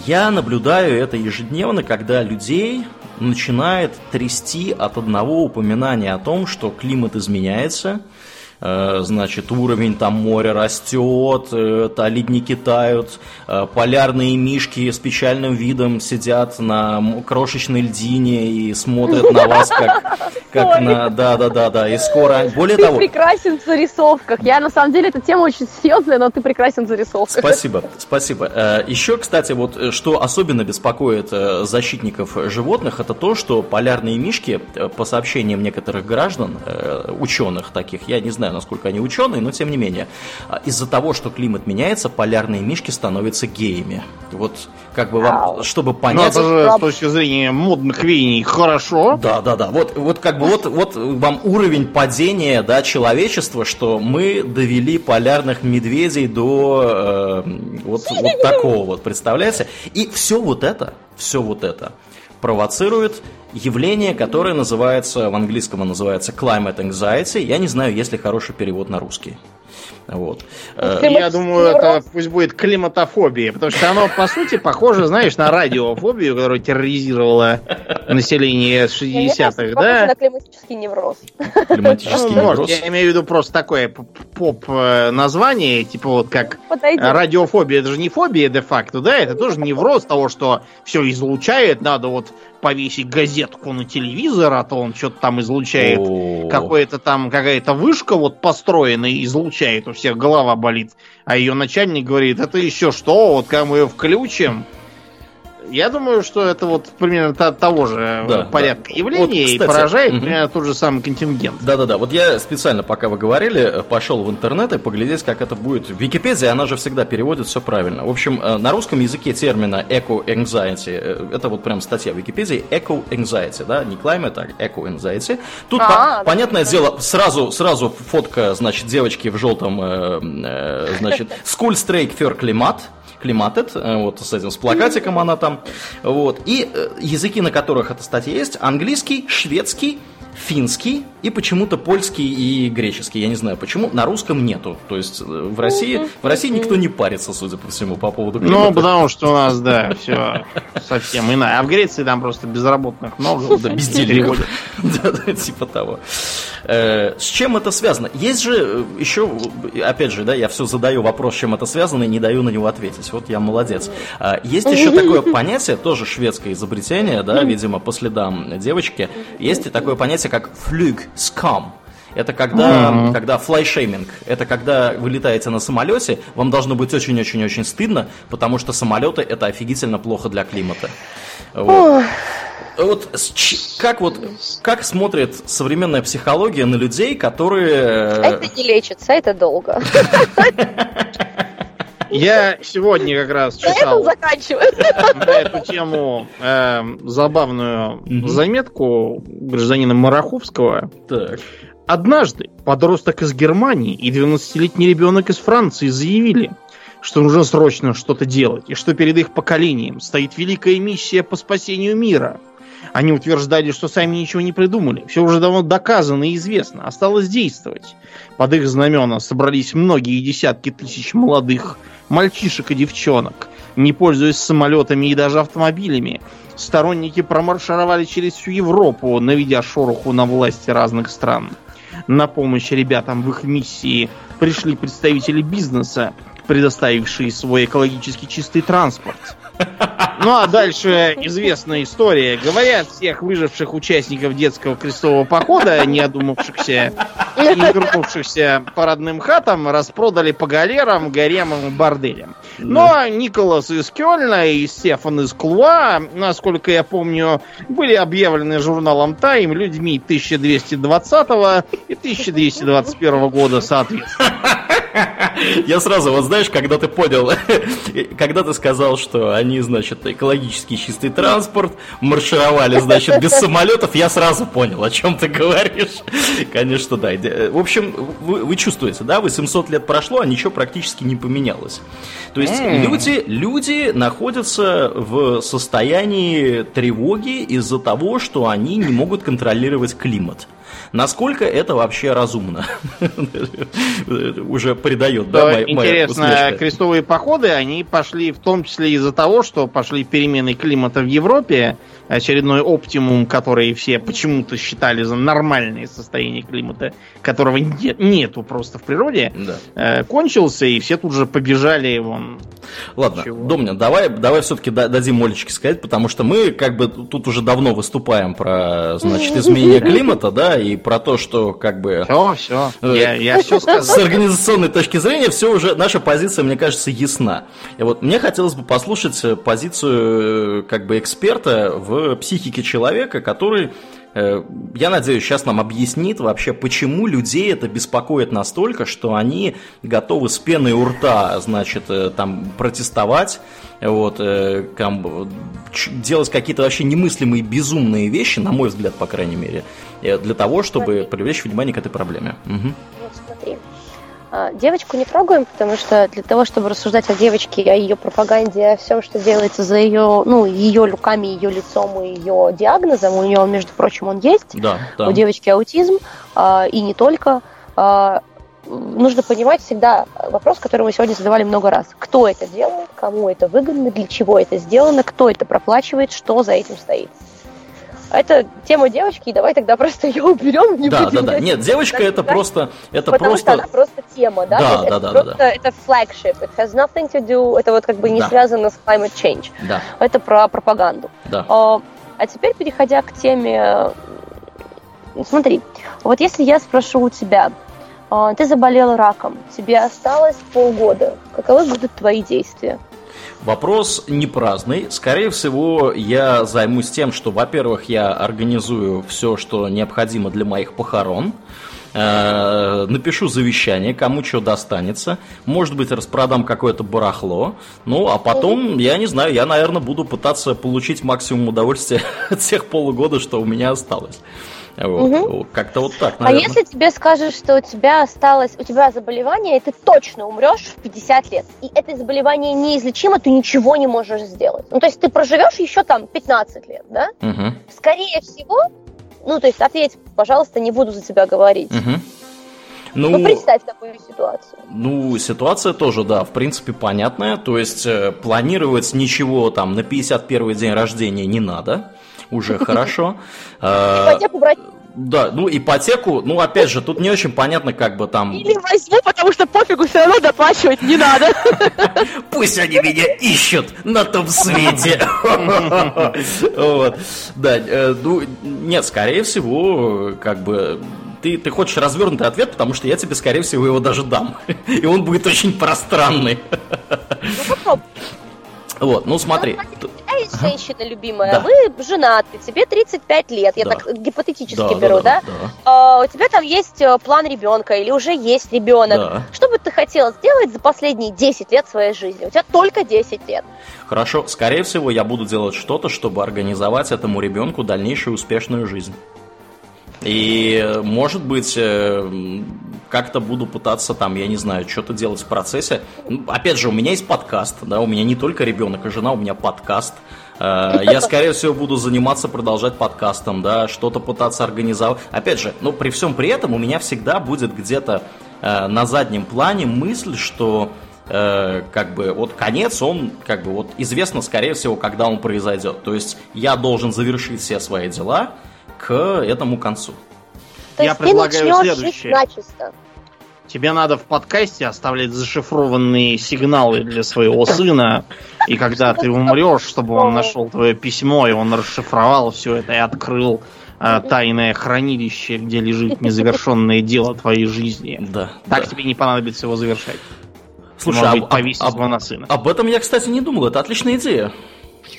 я наблюдаю это ежедневно, когда людей начинает трясти от одного упоминания о том, что климат изменяется – значит, уровень там моря растет, э, ледники тают, э, полярные мишки с печальным видом сидят на крошечной льдине и смотрят на вас как, как на... Да-да-да-да, и скоро... Более ты того... прекрасен в зарисовках. Я, на самом деле, эта тема очень серьезная, но ты прекрасен в зарисовках. Спасибо, спасибо. Еще, кстати, вот что особенно беспокоит защитников животных, это то, что полярные мишки, по сообщениям некоторых граждан, ученых таких, я не знаю, знаю, насколько они ученые, но тем не менее, а, из-за того, что климат меняется, полярные мишки становятся геями. Вот как бы вам, чтобы ну, понять... Ну, это же с точки зрения модных веяний хорошо. Да, да, да. Вот, вот как бы вот, вот вам уровень падения да, человечества, что мы довели полярных медведей до э, вот, вот такого вот, представляете? И все вот это, все вот это провоцирует явление, которое называется, в английском называется climate anxiety. Я не знаю, есть ли хороший перевод на русский. Вот. Э, Я думаю, это пусть будет климатофобия, потому что оно, по сути, похоже, знаешь, на радиофобию, которая терроризировала население 60-х, да? на климатический невроз. Климатический ну, невроз. Я имею в виду просто такое поп-название, типа вот как радиофобия, это же не фобия де-факто, да? Это тоже невроз того, что все излучает, надо вот повесить газетку на телевизор, а то он что-то там излучает. Какое-то там, какая-то вышка вот построенная излучает, у всех голова болит. А ее начальник говорит, это еще что, вот когда мы ее включим, я думаю, что это вот примерно того же да, порядка да. явлений вот, кстати, и поражает угу. примерно тот же самый контингент. Да-да-да, вот я специально, пока вы говорили, пошел в интернет и поглядеть, как это будет. В Википедии она же всегда переводит все правильно. В общем, э, на русском языке термина eco-anxiety, э, это вот прям статья в Википедии, eco-anxiety, да, не climate, а eco-anxiety. Тут, а, по- да, понятное да. дело, сразу, сразу фотка, значит, девочки в желтом, э, э, значит, school strike for climate, Климатет, э, вот с этим, с плакатиком она там, вот, и э, языки, на которых эта статья есть, английский, шведский, финский и почему-то польский и греческий. Я не знаю почему. На русском нету. То есть э, в России, в России никто не парится, судя по всему, по поводу климата. Ну, потому что у нас, да, все совсем иное. А в Греции там просто безработных много. Да, бездельников. Да, типа того. Э, с чем это связано? Есть же э, еще, опять же, да, я все задаю вопрос, с чем это связано, и не даю на него ответить. Вот я молодец. А, есть еще такое понятие, тоже шведское изобретение, да, видимо, по следам девочки. Есть такое понятие, как флюг скам. Это когда, mm-hmm. когда флайшейминг. Это когда вы летаете на самолете, вам должно быть очень-очень-очень стыдно, потому что самолеты это офигительно плохо для климата. Вот. Вот как вот как смотрит современная психология на людей, которые... Это не лечится, это долго. Я сегодня как раз читал на эту тему э, забавную угу. заметку гражданина Мараховского. Так. Однажды подросток из Германии и 12-летний ребенок из Франции заявили, что нужно срочно что-то делать, и что перед их поколением стоит великая миссия по спасению мира. Они утверждали, что сами ничего не придумали. Все уже давно доказано и известно. Осталось действовать. Под их знамена собрались многие десятки тысяч молодых мальчишек и девчонок, не пользуясь самолетами и даже автомобилями. Сторонники промаршировали через всю Европу, наведя шороху на власти разных стран. На помощь ребятам в их миссии пришли представители бизнеса, предоставившие свой экологически чистый транспорт. Ну а дальше известная история. Говорят, всех выживших участников детского крестового похода, не одумавшихся и вернувшихся по родным хатам, распродали по галерам, гаремам и борделям. Но Николас из Кёльна и Стефан из Клуа, насколько я помню, были объявлены журналом Time людьми 1220 и 1221 года соответственно. Я сразу, вот знаешь, когда ты понял, когда ты сказал, что они, значит, экологически чистый транспорт, маршировали, значит, без самолетов, я сразу понял, о чем ты говоришь. Конечно, да. В общем, вы, вы чувствуете, да, 800 лет прошло, а ничего практически не поменялось. То есть mm. люди, люди находятся в состоянии тревоги из-за того, что они не могут контролировать климат. Насколько это вообще разумно? Уже придает, да, моя Интересно, крестовые походы, они пошли в том числе из-за того, что пошли перемены климата в Европе, очередной оптимум, который все почему-то считали за нормальное состояние климата, которого нет, нету просто в природе, да. э, кончился, и все тут же побежали вон. Ладно, Чего? Домня, давай, давай все-таки дадим Олечке сказать, потому что мы как бы тут уже давно выступаем про, значит, изменение климата, да, и про то, что как бы... Все, все, э, я, я все сказал. С организационной точки зрения все уже, наша позиция, мне кажется, ясна. И вот мне хотелось бы послушать позицию как бы эксперта в психике человека, который э, я надеюсь, сейчас нам объяснит вообще, почему людей это беспокоит настолько, что они готовы с пеной у рта, значит, э, там протестовать, вот, э, делать какие-то вообще немыслимые безумные вещи, на мой взгляд, по крайней мере, для того, чтобы привлечь внимание к этой проблеме. Угу. А, девочку не трогаем, потому что для того, чтобы рассуждать о девочке, о ее пропаганде, о всем, что делается за ее, ну, ее руками, ее лицом и ее диагнозом, у нее, между прочим, он есть. Да, да. У девочки аутизм, а, и не только. А, нужно понимать всегда вопрос, который мы сегодня задавали много раз. Кто это делает, кому это выгодно, для чего это сделано, кто это проплачивает, что за этим стоит это тема девочки, и давай тогда просто ее уберем. Не да, да, да. Нет, девочка это просто, это Потому просто. Что она просто тема, да? Да, да, да, да, да. Это flagship. It has nothing to do. Это вот как бы не да. связано с climate change. Да. Это про пропаганду. Да. А, а теперь переходя к теме, смотри, вот если я спрошу у тебя, а, ты заболел раком, тебе осталось полгода, каковы будут твои действия? Вопрос не праздный. Скорее всего, я займусь тем, что, во-первых, я организую все, что необходимо для моих похорон. Э, напишу завещание, кому что достанется. Может быть, распродам какое-то барахло. Ну, а потом, я не знаю, я, наверное, буду пытаться получить максимум удовольствия от тех полугода, что у меня осталось. Вот. Угу. Как-то вот так, наверное. А если тебе скажут, что у тебя осталось, у тебя заболевание, и ты точно умрешь в 50 лет, и это заболевание неизлечимо, ты ничего не можешь сделать. Ну, то есть ты проживешь еще там 15 лет, да? Угу. Скорее всего, ну, то есть ответь, пожалуйста, не буду за тебя говорить. Угу. Ну, ну, представь такую ситуацию. Ну, ситуация тоже, да, в принципе, понятная. То есть, э, планировать ничего там на 51 день рождения не надо уже хорошо. Ипотеку брать да, ну ипотеку, ну опять же, тут не очень понятно, как бы там... Или возьму, потому что пофигу, все равно доплачивать не надо. Пусть они меня ищут на том свете. Вот. Да, э, ну, нет, скорее всего, как бы ты, ты хочешь развернутый ответ, потому что я тебе, скорее всего, его даже дам. И он будет очень пространный. Ну. Вот, ну смотри. Ну, а есть женщина любимая, да. вы женаты, тебе 35 лет, я да. так гипотетически да, беру, да? да? да. А, у тебя там есть э, план ребенка или уже есть ребенок. Да. Что бы ты хотела сделать за последние 10 лет своей жизни? У тебя только 10 лет. Хорошо, скорее всего, я буду делать что-то, чтобы организовать этому ребенку дальнейшую успешную жизнь. И, может быть, э, как-то буду пытаться там, я не знаю, что-то делать в процессе. Ну, опять же, у меня есть подкаст, да, у меня не только ребенок и жена, у меня подкаст. Э, я, скорее всего, буду заниматься, продолжать подкастом, да, что-то пытаться организовать. Опять же, ну, при всем при этом у меня всегда будет где-то э, на заднем плане мысль, что как бы вот конец, он как бы вот известно, скорее всего, когда он произойдет. То есть я должен завершить все свои дела, к этому концу. То Я предлагаю следующее. Начисто. Тебе надо в подкасте оставлять зашифрованные сигналы для своего сына, и когда ты умрешь, чтобы он нашел твое письмо, и он расшифровал все это и открыл э, тайное хранилище, где лежит незавершенное дело твоей жизни. Да. Так да. тебе не понадобится его завершать. Слушай, Может об, быть, об, об, на сына. об этом я, кстати, не думал. Это отличная идея.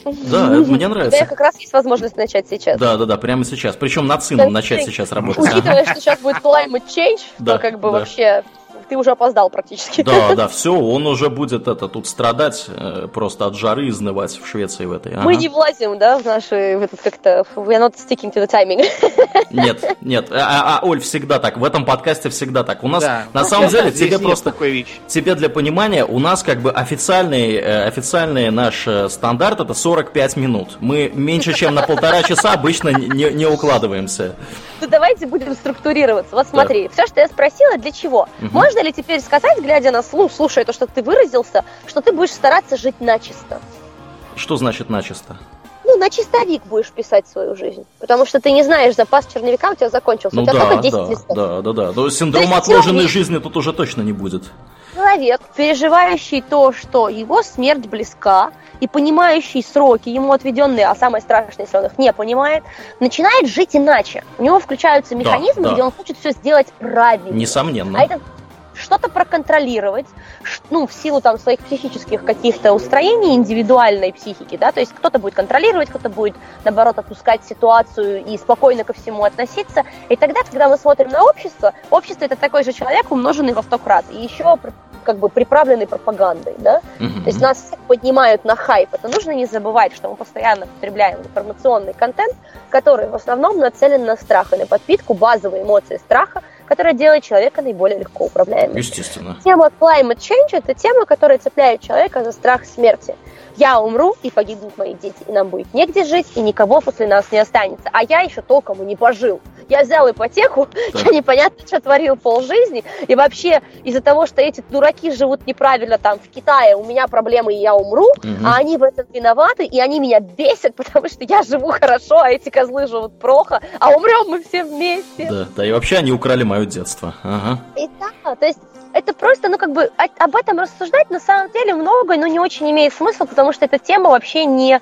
Да, мне нравится. Да, как раз есть возможность начать сейчас. Да, да, да, прямо сейчас. Причем над сыном начать сейчас работать. Учитывая, что сейчас будет climate change, то как бы вообще ты уже опоздал практически. Да, да, все, он уже будет это тут страдать э, просто от жары, изнывать в Швеции в этой. Ага. Мы не влазим, да, в наши, в этот как-то, we are not sticking to the timing. Нет, нет, а, а, а Оль, всегда так, в этом подкасте всегда так. У нас, да. на самом деле, тебе просто, тебе для понимания, у нас как бы официальный, э, официальный наш э, стандарт это 45 минут. Мы меньше, чем на полтора часа обычно не, не укладываемся. Ну давайте будем структурироваться. Вот смотри, да. все, что я спросила, для чего? Угу. Можно ли теперь сказать, глядя на слух, слушая то, что ты выразился, что ты будешь стараться жить начисто? Что значит начисто? Ну, на чистовик будешь писать свою жизнь. Потому что ты не знаешь, запас черновика у тебя закончился. Ну, у тебя да, только 10 да, листов. Да, да, да. Но синдрома отложенной жизни тут уже точно не будет. Человек, переживающий то, что его смерть близка, и понимающий сроки, ему отведенные, а самое страшное, если он их не понимает, начинает жить иначе. У него включаются механизмы, да, да. где он хочет все сделать правильно. Несомненно. А это что-то проконтролировать, ну, в силу там своих психических каких-то устроений, индивидуальной психики, да, то есть кто-то будет контролировать, кто-то будет, наоборот, отпускать ситуацию и спокойно ко всему относиться. И тогда, когда мы смотрим на общество, общество это такой же человек, умноженный во сто крат, и еще как бы приправленный пропагандой, да, mm-hmm. то есть нас поднимают на хайп. Это нужно не забывать, что мы постоянно потребляем информационный контент, который в основном нацелен на страх и на подпитку базовой эмоции страха, которая делает человека наиболее легко управляемым. Естественно. Тема climate change – это тема, которая цепляет человека за страх смерти. Я умру, и погибнут мои дети, и нам будет негде жить, и никого после нас не останется. А я еще толком и не пожил. Я взял ипотеку, да. я непонятно, что творил полжизни, и вообще из-за того, что эти дураки живут неправильно там в Китае, у меня проблемы, и я умру, угу. а они в этом виноваты, и они меня бесят, потому что я живу хорошо, а эти козлы живут плохо, а умрем мы все вместе. Да, да, и вообще они украли мое детство. Ага. И да, то есть это просто, ну, как бы, об этом рассуждать на самом деле много, но не очень имеет смысла, потому что эта тема вообще не...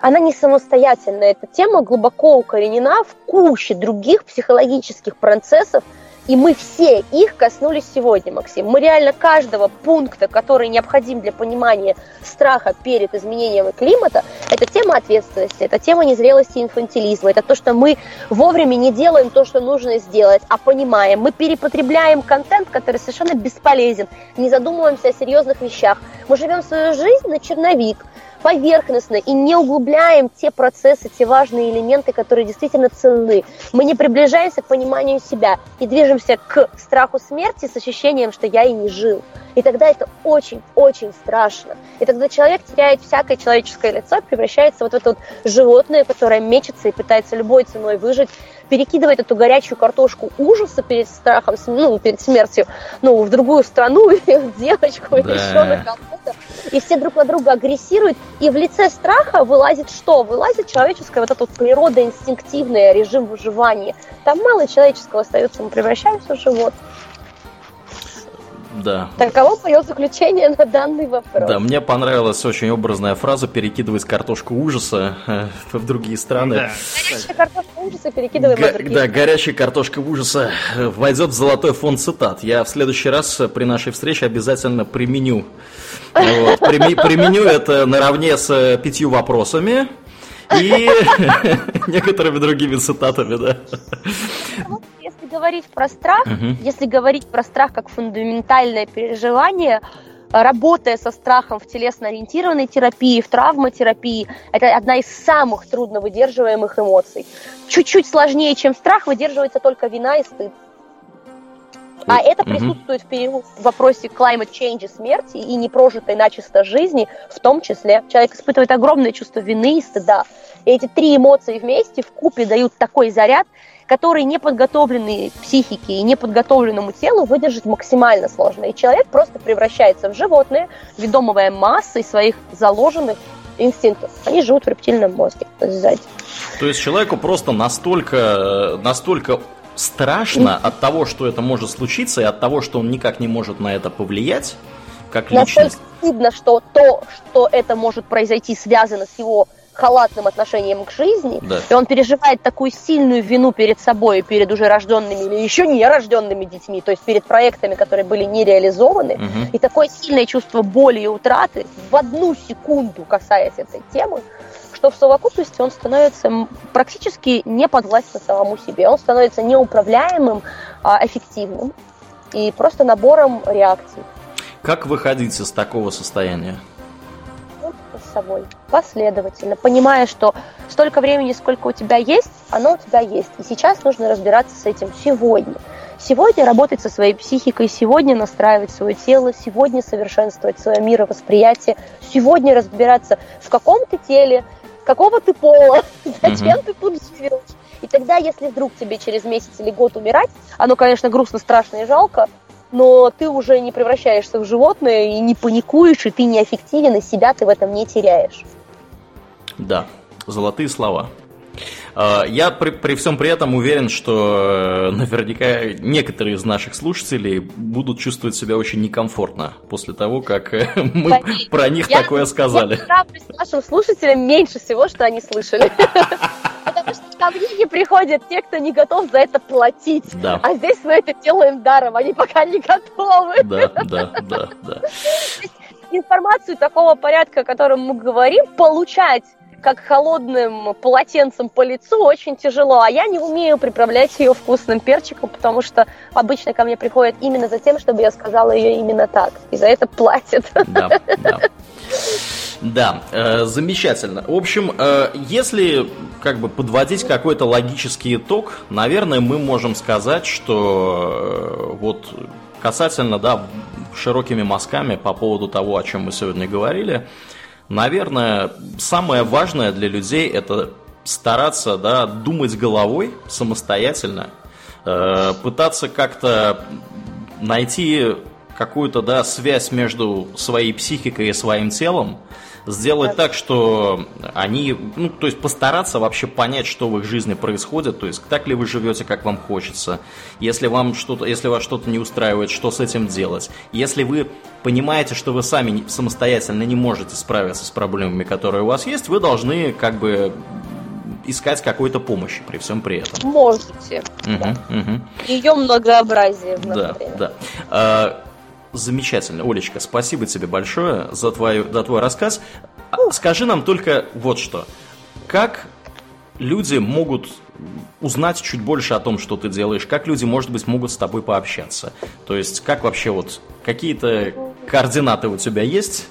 Она не самостоятельная. Эта тема глубоко укоренена в куче других психологических процессов, и мы все их коснулись сегодня, Максим. Мы реально каждого пункта, который необходим для понимания страха перед изменением климата, это тема ответственности, это тема незрелости и инфантилизма, это то, что мы вовремя не делаем то, что нужно сделать, а понимаем. Мы перепотребляем контент, который совершенно бесполезен, не задумываемся о серьезных вещах. Мы живем свою жизнь на черновик, поверхностно и не углубляем те процессы, те важные элементы, которые действительно ценны. Мы не приближаемся к пониманию себя и движемся к страху смерти с ощущением, что я и не жил. И тогда это очень-очень страшно. И тогда человек теряет всякое человеческое лицо, превращается вот в это вот животное, которое мечется и пытается любой ценой выжить, перекидывает эту горячую картошку ужаса перед страхом, ну, перед смертью, ну, в другую страну, в девочку, да. еще на кого-то. И все друг на друга агрессируют, и в лице страха вылазит что? Вылазит человеческое вот это вот природа инстинктивная, режим выживания. Там мало человеческого остается, мы превращаемся в животных. Да. Таково мое заключение на данный вопрос. Да, мне понравилась очень образная фраза перекидывать картошку ужаса э, в другие страны. Да. Горячая картошка ужаса перекидываем Га- другие Да, горячая картошка ужаса э, войдет в золотой фонд цитат. Я в следующий раз при нашей встрече обязательно применю. Вот, применю это наравне с пятью вопросами и некоторыми другими цитатами, да. Говорить про страх, если говорить про страх как фундаментальное переживание, работая со страхом в телесно-ориентированной терапии, в травматерапии, это одна из самых трудно выдерживаемых эмоций. Чуть-чуть сложнее, чем страх, выдерживается только вина и стыд. А это присутствует в вопросе climate change и смерти и непрожитой начисто жизни в том числе. Человек испытывает огромное чувство вины и стыда. И эти три эмоции вместе в купе дают такой заряд, который неподготовленной психике и неподготовленному телу выдержать максимально сложно. И человек просто превращается в животное, ведомое массой своих заложенных инстинктов. Они живут в рептильном мозге сзади. То есть человеку просто настолько, настолько страшно от того, что это может случиться, и от того, что он никак не может на это повлиять, как личность. Настолько стыдно, что то, что это может произойти, связано с его халатным отношением к жизни, да. и он переживает такую сильную вину перед собой перед уже рожденными или еще не рожденными детьми, то есть перед проектами, которые были не реализованы, угу. и такое сильное чувство боли и утраты в одну секунду касаясь этой темы, что в совокупности он становится практически не подвластен самому себе. Он становится неуправляемым, а эффективным и просто набором реакций. Как выходить из такого состояния? Собой, последовательно, понимая, что столько времени, сколько у тебя есть, оно у тебя есть. И сейчас нужно разбираться с этим сегодня. Сегодня работать со своей психикой, сегодня настраивать свое тело, сегодня совершенствовать свое мировосприятие, сегодня разбираться, в каком ты теле, какого ты пола, зачем ты тут живешь. И тогда, если вдруг тебе через месяц или год умирать, оно, конечно, грустно, страшно и жалко, но ты уже не превращаешься в животное и не паникуешь, и ты неэффективен, и себя ты в этом не теряешь. Да, золотые слова. А, я при, при всем при этом уверен, что э, наверняка некоторые из наших слушателей будут чувствовать себя очень некомфортно после того, как э, мы Поверь, про них я, такое сказали. Я с нашим слушателям меньше всего, что они слышали. Потому что ко мне не приходят те, кто не готов за это платить. Да. А здесь мы это делаем даром, они пока не готовы. Да, да, да, да. Информацию такого порядка, о котором мы говорим, получать как холодным полотенцем по лицу очень тяжело, а я не умею приправлять ее вкусным перчиком, потому что обычно ко мне приходят именно за тем, чтобы я сказала ее именно так, и за это платят. Да, да. Да, э, замечательно. В общем, э, если как бы подводить какой-то логический итог, наверное, мы можем сказать, что э, вот касательно, да, широкими мазками по поводу того, о чем мы сегодня говорили, Наверное, самое важное для людей это стараться да, думать головой самостоятельно, э, пытаться как-то найти какую-то да, связь между своей психикой и своим телом, сделать так, что они, ну, то есть постараться вообще понять, что в их жизни происходит, то есть так ли вы живете, как вам хочется, если вам что-то, если вас что-то не устраивает, что с этим делать, если вы понимаете, что вы сами самостоятельно не можете справиться с проблемами, которые у вас есть, вы должны как бы искать какой-то помощи при всем при этом. Можете. Угу, да. угу. Ее многообразие. Да, да. Замечательно. Олечка, спасибо тебе большое за твой, за твой рассказ. А, скажи нам только вот что. Как люди могут узнать чуть больше о том, что ты делаешь? Как люди, может быть, могут с тобой пообщаться? То есть, как вообще вот какие-то координаты у тебя есть?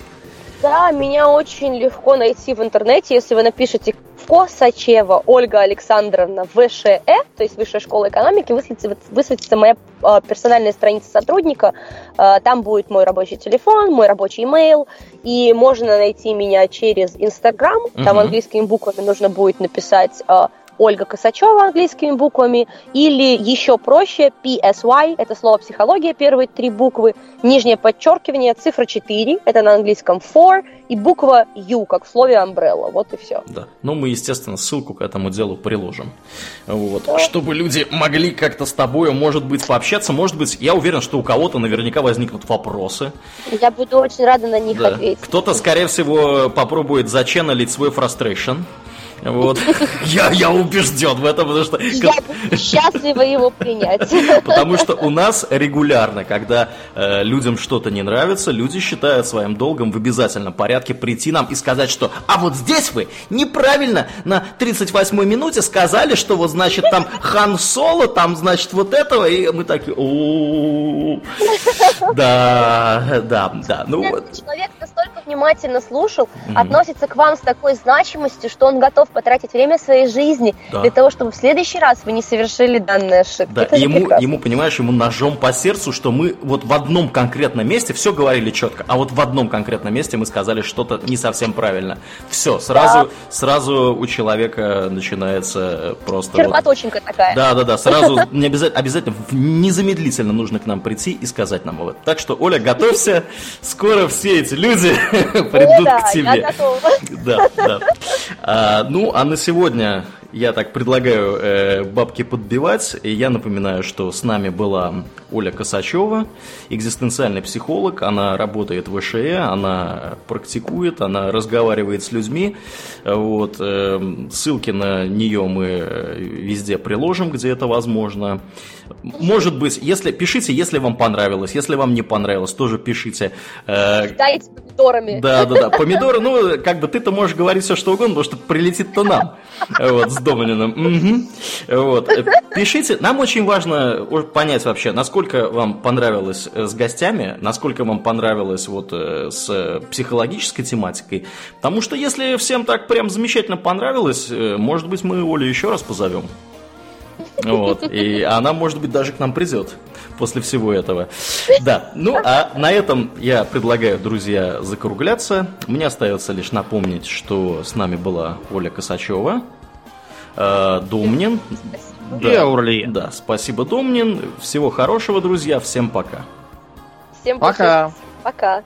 Да, меня очень легко найти в интернете, если вы напишете Косачева Ольга Александровна ВШЭ, то есть Высшая школа экономики, высветится, высветится моя э, персональная страница сотрудника, э, там будет мой рабочий телефон, мой рабочий имейл, и можно найти меня через Инстаграм, там угу. английскими буквами нужно будет написать э, Ольга Косачева английскими буквами, или еще проще PSY, это слово психология, первые три буквы, нижнее подчеркивание, цифра 4, это на английском for, и буква U, как в слове umbrella, вот и все. Да, ну мы, естественно, ссылку к этому делу приложим, вот, да. чтобы люди могли как-то с тобой, может быть, пообщаться, может быть, я уверен, что у кого-то наверняка возникнут вопросы. Я буду очень рада на них да. ответить. Кто-то, скорее всего, попробует заченнелить свой frustration, вот. Я, я убежден в этом, потому что... Я буду счастлива его принять. Потому что у нас регулярно, когда э, людям что-то не нравится, люди считают своим долгом в обязательном порядке прийти нам и сказать, что «А вот здесь вы неправильно на 38-й минуте сказали, что вот, значит, там Хан Соло, там, значит, вот этого», и мы такие Да, да, да. Ну, Человек настолько внимательно слушал, относится к вам с такой значимостью, что он готов потратить время своей жизни да. для того, чтобы в следующий раз вы не совершили данные ошибки. Да, ему, ему, понимаешь, ему ножом по сердцу, что мы вот в одном конкретном месте все говорили четко, а вот в одном конкретном месте мы сказали что-то не совсем правильно. Все, сразу, да. сразу у человека начинается просто... Червоточинка вот... такая. Да, да, да, сразу не обязательно, обязательно, незамедлительно нужно к нам прийти и сказать нам об этом. Так что, Оля, готовься, скоро все эти люди придут к тебе. Да, да. А, ну, ну, а на сегодня я так предлагаю э, бабки подбивать. И я напоминаю, что с нами была Оля Косачева, экзистенциальный психолог. Она работает в ВШЭ, она практикует, она разговаривает с людьми. Вот, э, ссылки на нее мы э, везде приложим, где это возможно. Может быть, если пишите, если вам понравилось, если вам не понравилось, тоже пишите. Э, Дайте помидорами. Да, да, да. Помидоры, ну, как бы ты-то можешь говорить все, что угодно, потому что прилетит-то нам. Вот, с Домнином. Угу. Вот. Пишите. Нам очень важно понять вообще, насколько вам понравилось э, с гостями, насколько вам понравилось вот э, с психологической тематикой. Потому что если всем так прям замечательно понравилось, может быть, мы Олю еще раз позовем. Вот. И она, может быть, даже к нам придет после всего этого. Да, ну а на этом я предлагаю, друзья, закругляться. Мне остается лишь напомнить, что с нами была Оля Косачева, э, Домнин. Да, и Аурли. Да, спасибо, Домнин. Всего хорошего, друзья. Всем пока. Всем пока. Пока.